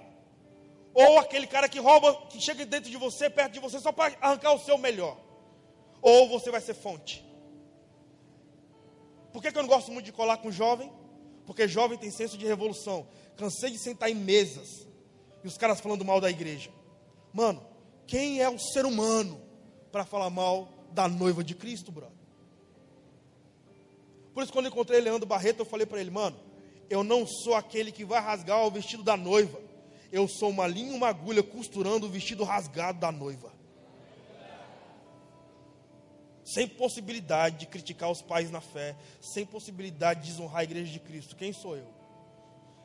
Ou aquele cara que rouba, que chega dentro de você, perto de você, só para arrancar o seu melhor. Ou você vai ser fonte. Por que, que eu não gosto muito de colar com jovem? Porque jovem tem senso de revolução. Cansei de sentar em mesas e os caras falando mal da igreja. Mano, quem é o ser humano para falar mal da noiva de Cristo, brother? Por isso, quando eu encontrei Leandro Barreto, eu falei para ele, mano, eu não sou aquele que vai rasgar o vestido da noiva. Eu sou uma linha e uma agulha costurando o vestido rasgado da noiva. Sem possibilidade de criticar os pais na fé, sem possibilidade de desonrar a igreja de Cristo. Quem sou eu?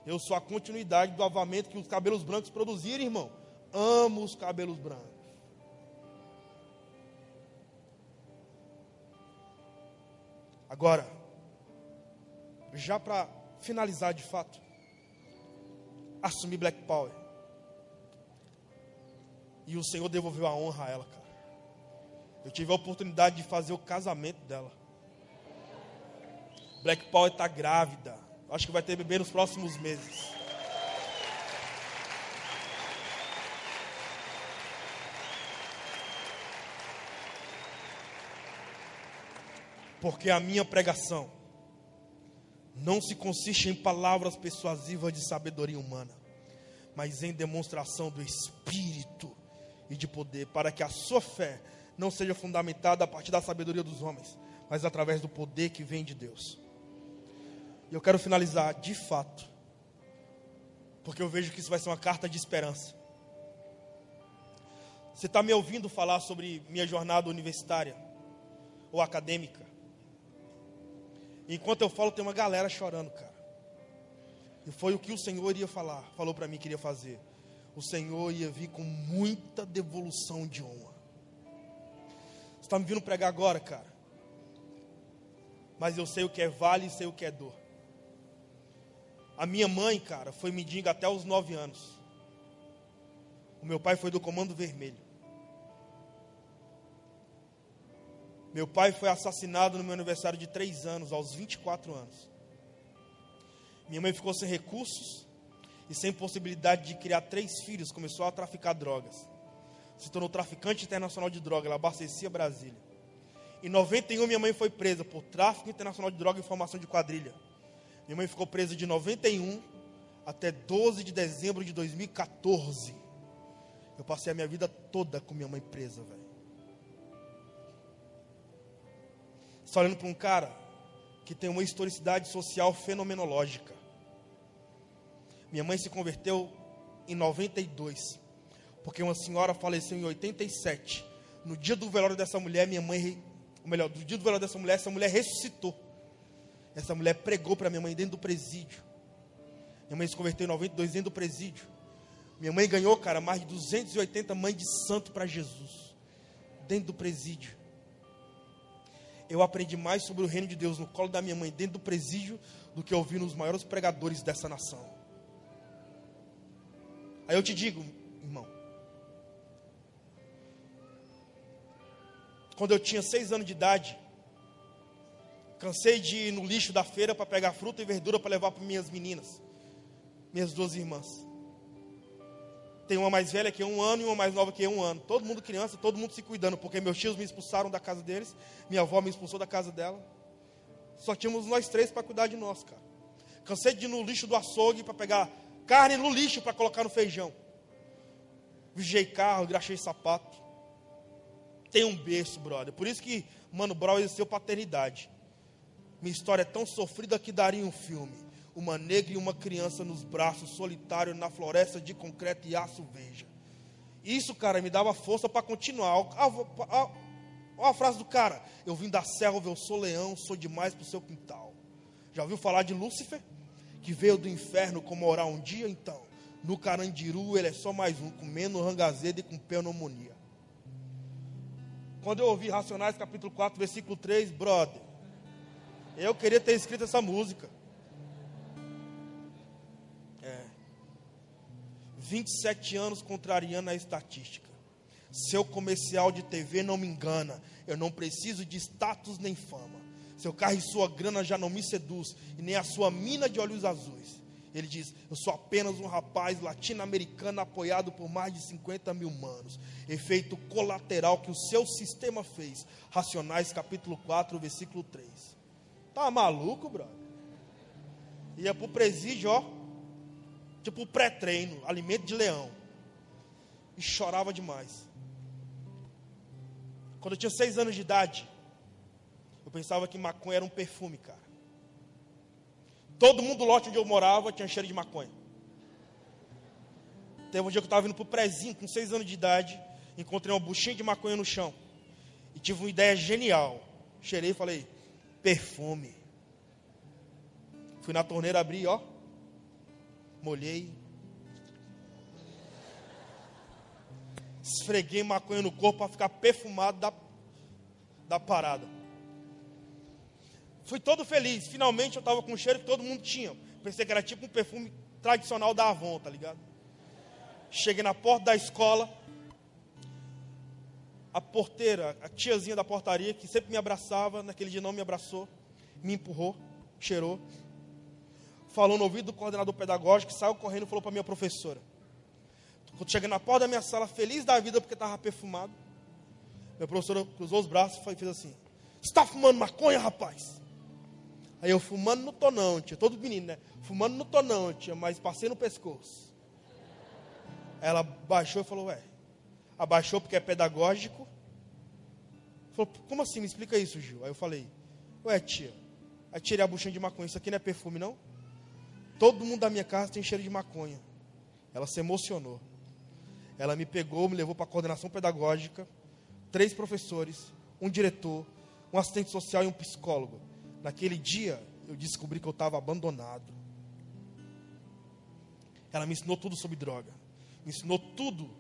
Eu sou a continuidade do avamento que os cabelos brancos produziram, irmão. Amo os cabelos brancos. Agora, já para finalizar de fato, assumir Black Power. E o Senhor devolveu a honra a ela, cara. Eu tive a oportunidade de fazer o casamento dela. Black Power está grávida. Acho que vai ter bebê nos próximos meses. Porque a minha pregação não se consiste em palavras persuasivas de sabedoria humana, mas em demonstração do Espírito e de poder, para que a sua fé não seja fundamentada a partir da sabedoria dos homens, mas através do poder que vem de Deus. E eu quero finalizar de fato, porque eu vejo que isso vai ser uma carta de esperança. Você está me ouvindo falar sobre minha jornada universitária ou acadêmica? Enquanto eu falo, tem uma galera chorando, cara. E foi o que o Senhor ia falar, falou para mim que iria fazer. O Senhor ia vir com muita devolução de honra. Você está me vindo pregar agora, cara. Mas eu sei o que é vale e sei o que é dor. A minha mãe, cara, foi mendiga até os nove anos. O meu pai foi do Comando Vermelho. Meu pai foi assassinado no meu aniversário de três anos, aos 24 anos. Minha mãe ficou sem recursos e sem possibilidade de criar três filhos, começou a traficar drogas. Se tornou traficante internacional de droga, ela abastecia Brasília. Em 91, minha mãe foi presa por tráfico internacional de droga e formação de quadrilha. Minha mãe ficou presa de 91 até 12 de dezembro de 2014. Eu passei a minha vida toda com minha mãe presa, velho. Está olhando para um cara que tem uma historicidade social fenomenológica. Minha mãe se converteu em 92, porque uma senhora faleceu em 87. No dia do velório dessa mulher, minha mãe, ou melhor, no dia do velório dessa mulher, essa mulher ressuscitou. Essa mulher pregou para minha mãe dentro do presídio. Minha mãe se converteu em 92 dentro do presídio. Minha mãe ganhou, cara, mais de 280 mães de santo para Jesus. Dentro do presídio eu aprendi mais sobre o reino de Deus no colo da minha mãe, dentro do presídio, do que ouvi nos maiores pregadores dessa nação. Aí eu te digo, irmão, quando eu tinha seis anos de idade, cansei de ir no lixo da feira para pegar fruta e verdura para levar para minhas meninas, minhas duas irmãs. Tem uma mais velha que é um ano e uma mais nova que é um ano. Todo mundo criança, todo mundo se cuidando, porque meus tios me expulsaram da casa deles, minha avó me expulsou da casa dela. Só tínhamos nós três para cuidar de nós, cara. Cansei de ir no lixo do açougue para pegar carne no lixo para colocar no feijão. Vigiei carro, graxei sapato. Tem um berço, brother. Por isso que, mano, Brown exerceu paternidade. Minha história é tão sofrida que daria um filme uma negra e uma criança nos braços, solitário na floresta de concreto e aço veja. Isso, cara, me dava força para continuar. Olha a, frase do cara: Eu vim da selva, eu sou leão, sou demais para o seu quintal. Já ouviu falar de Lúcifer? Que veio do inferno como orar um dia? Então, no Carandiru ele é só mais um, comendo rangazedo e com pneumonia. Quando eu ouvi Racionais capítulo 4, versículo 3, brother, eu queria ter escrito essa música. 27 anos contrariando a estatística. Seu comercial de TV não me engana. Eu não preciso de status nem fama. Seu carro e sua grana já não me seduz, e nem a sua mina de olhos azuis. Ele diz: Eu sou apenas um rapaz latino-americano apoiado por mais de 50 mil manos. Efeito colateral que o seu sistema fez. Racionais, capítulo 4, versículo 3. Tá maluco, brother? Ia pro presídio, ó. Tipo pré-treino, alimento de leão. E chorava demais. Quando eu tinha seis anos de idade, eu pensava que maconha era um perfume, cara. Todo mundo do lote onde eu morava tinha cheiro de maconha. Teve um dia que eu estava indo para o prezinho, com seis anos de idade, encontrei uma buchinha de maconha no chão. E tive uma ideia genial. Cheirei e falei, perfume. Fui na torneira abrir, ó. Molhei. Esfreguei maconha no corpo para ficar perfumado da, da parada. Fui todo feliz. Finalmente eu estava com um cheiro que todo mundo tinha. Pensei que era tipo um perfume tradicional da Avon, tá ligado? Cheguei na porta da escola. A porteira, a tiazinha da portaria, que sempre me abraçava, naquele dia não me abraçou, me empurrou, cheirou. Falou no ouvido do coordenador pedagógico, saiu correndo e falou para minha professora. Quando cheguei na porta da minha sala, feliz da vida porque estava perfumado, minha professora cruzou os braços e fez assim: Você está fumando maconha, rapaz? Aí eu fumando no tonão, tia, todo menino, né? Fumando no tonão, tia, mas passei no pescoço. Ela baixou e falou, ué, abaixou porque é pedagógico. Falou, como assim? Me explica isso, Gil. Aí eu falei, ué, tia, aí tirei a buchinha de maconha, isso aqui não é perfume, não? Todo mundo da minha casa tem cheiro de maconha. Ela se emocionou. Ela me pegou, me levou para a coordenação pedagógica, três professores, um diretor, um assistente social e um psicólogo. Naquele dia, eu descobri que eu estava abandonado. Ela me ensinou tudo sobre droga. Me ensinou tudo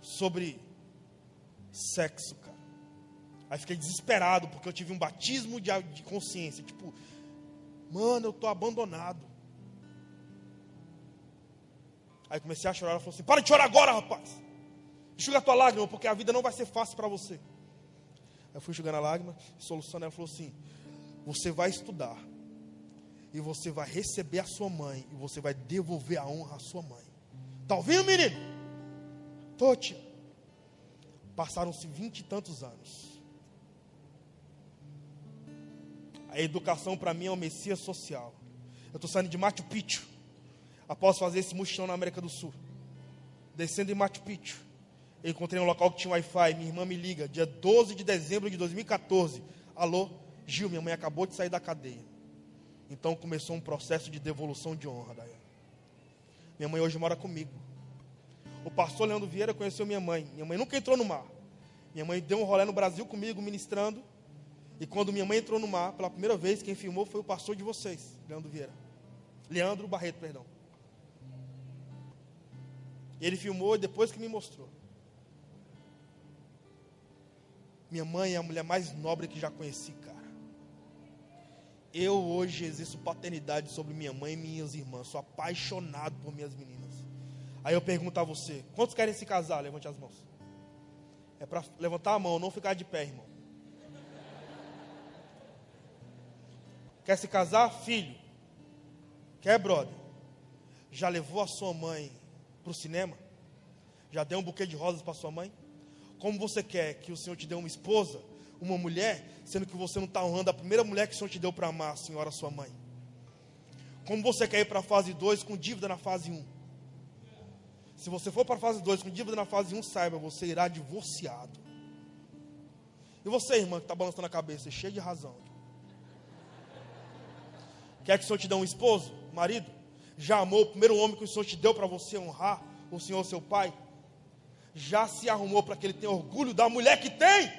sobre sexo, cara. Aí fiquei desesperado, porque eu tive um batismo de, consciência. Tipo, mano, eu estou abandonado. Aí comecei a chorar. Ela falou assim: Para de chorar agora, rapaz. Enxuga a tua lágrima, porque a vida não vai ser fácil para você. Aí eu fui enxugando a lágrima, solucionando. Ela falou assim: você vai estudar. E você vai receber a sua mãe. E você vai devolver a honra à sua mãe. Está ouvindo, menino? Tô, tia. Passaram-se vinte e tantos anos. A educação para mim é uma messia social. Eu estou saindo de Machu Picchu. Após fazer esse mochilão na América do Sul. Descendo em Machu Picchu. Encontrei um local que tinha Wi-Fi. Minha irmã me liga. Dia 12 de dezembro de 2014. Alô? Gil, minha mãe acabou de sair da cadeia. Então começou um processo de devolução de honra, Daiane. Minha mãe hoje mora comigo. O pastor Leandro Vieira conheceu minha mãe. Minha mãe nunca entrou no mar. Minha mãe deu um rolê no Brasil comigo, ministrando. E quando minha mãe entrou no mar, pela primeira vez, quem filmou foi o pastor de vocês, Leandro Vieira. Leandro Barreto, perdão. Ele filmou depois que me mostrou. Minha mãe é a mulher mais nobre que já conheci, cara. Eu hoje exerço paternidade sobre minha mãe e minhas irmãs. Sou apaixonado por minhas meninas. Aí eu pergunto a você: quantos querem se casar? Levante as mãos. É para levantar a mão, não ficar de pé, irmão. Quer se casar? Filho. Quer, brother? Já levou a sua mãe para o cinema? Já deu um buquê de rosas para sua mãe? Como você quer que o Senhor te dê uma esposa? uma mulher, sendo que você não está honrando a primeira mulher que o Senhor te deu para amar, a senhora, sua mãe? Como você quer ir para a fase 2 com dívida na fase 1? Um? Se você for para a fase 2 com dívida na fase 1, um, saiba, você irá divorciado. E você, irmã, que está balançando a cabeça, cheia de razão. Quer que o Senhor te dê um esposo, marido? Já amou o primeiro homem que o Senhor te deu para você honrar, o Senhor, seu pai? Já se arrumou para que ele tenha orgulho da mulher que tem?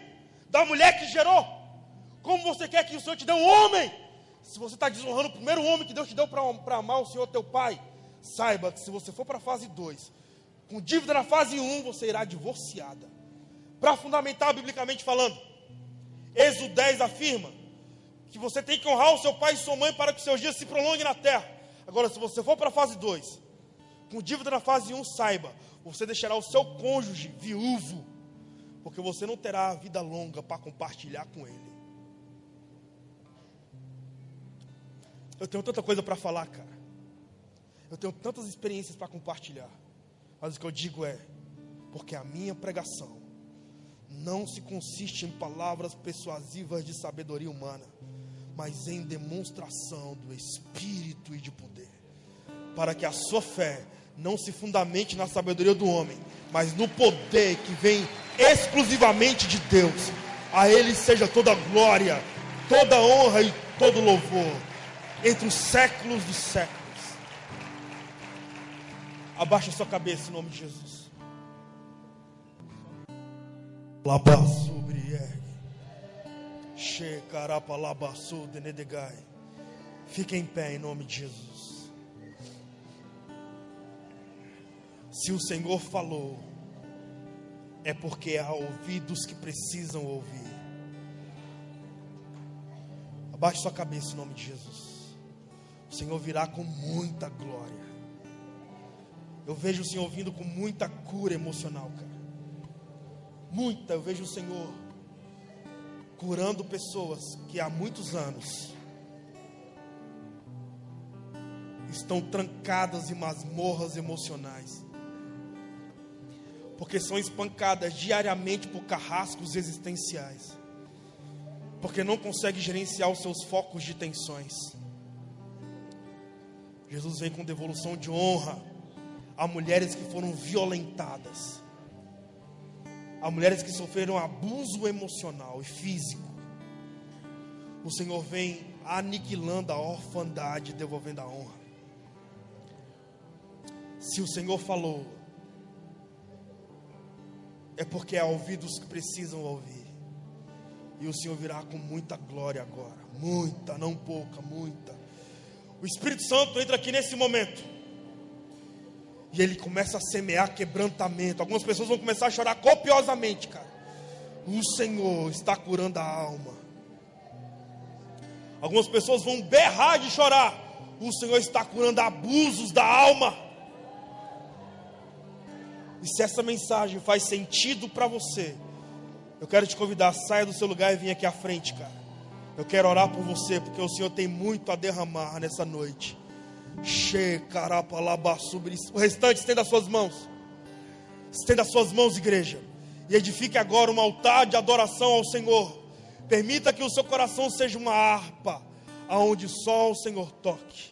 da mulher que gerou. Como você quer que o Senhor te dê um homem? Se você está desonrando o primeiro homem que Deus te deu para amar o Senhor teu Pai, saiba que se você for para a fase 2, com dívida na fase 1, um, você irá divorciada. Para fundamentar biblicamente falando, Êxodo 10 afirma que você tem que honrar o seu pai e sua mãe para que seus dias se prolonguem na terra. Agora, se você for para a fase 2, com dívida na fase 1, um, saiba, você deixará o seu cônjuge viúvo Porque você não terá vida longa para compartilhar com Ele. Eu tenho tanta coisa para falar, cara. Eu tenho tantas experiências para compartilhar. Mas o que eu digo é: porque a minha pregação não se consiste em palavras persuasivas de sabedoria humana, mas em demonstração do Espírito e de poder, para que a sua fé não se fundamente na sabedoria do homem, mas no poder que vem exclusivamente de Deus. A Ele seja toda glória, toda honra e todo louvor, entre os séculos dos séculos. Abaixa sua cabeça em nome de Jesus. Fique em pé em nome de Jesus. Se o Senhor falou, é porque há ouvidos que precisam ouvir. Abaixe sua cabeça em nome de Jesus. O Senhor virá com muita glória. Eu vejo o Senhor vindo com muita cura emocional, cara. Muita, eu vejo o Senhor curando pessoas que há muitos anos estão trancadas em masmorras emocionais. Porque são espancadas diariamente por carrascos existenciais. Porque não conseguem gerenciar os seus focos de tensões. Jesus vem com devolução de honra a mulheres que foram violentadas, a mulheres que sofreram abuso emocional e físico. O Senhor vem aniquilando a orfandade, devolvendo a honra. Se o Senhor falou, é porque há ouvidos que precisam ouvir. E o Senhor virá com muita glória agora. Muita, não pouca, muita. O Espírito Santo entra aqui nesse momento. E ele começa a semear quebrantamento. Algumas pessoas vão começar a chorar copiosamente, cara. O Senhor está curando a alma. Algumas pessoas vão berrar de chorar. O Senhor está curando abusos da alma. E se essa mensagem faz sentido para você, eu quero te convidar, saia do seu lugar e venha aqui à frente, cara. Eu quero orar por você, porque o Senhor tem muito a derramar nessa noite. O restante, estenda as suas mãos. Estenda as suas mãos, igreja. E edifique agora um altar de adoração ao Senhor. Permita que o seu coração seja uma harpa, aonde só o Senhor toque.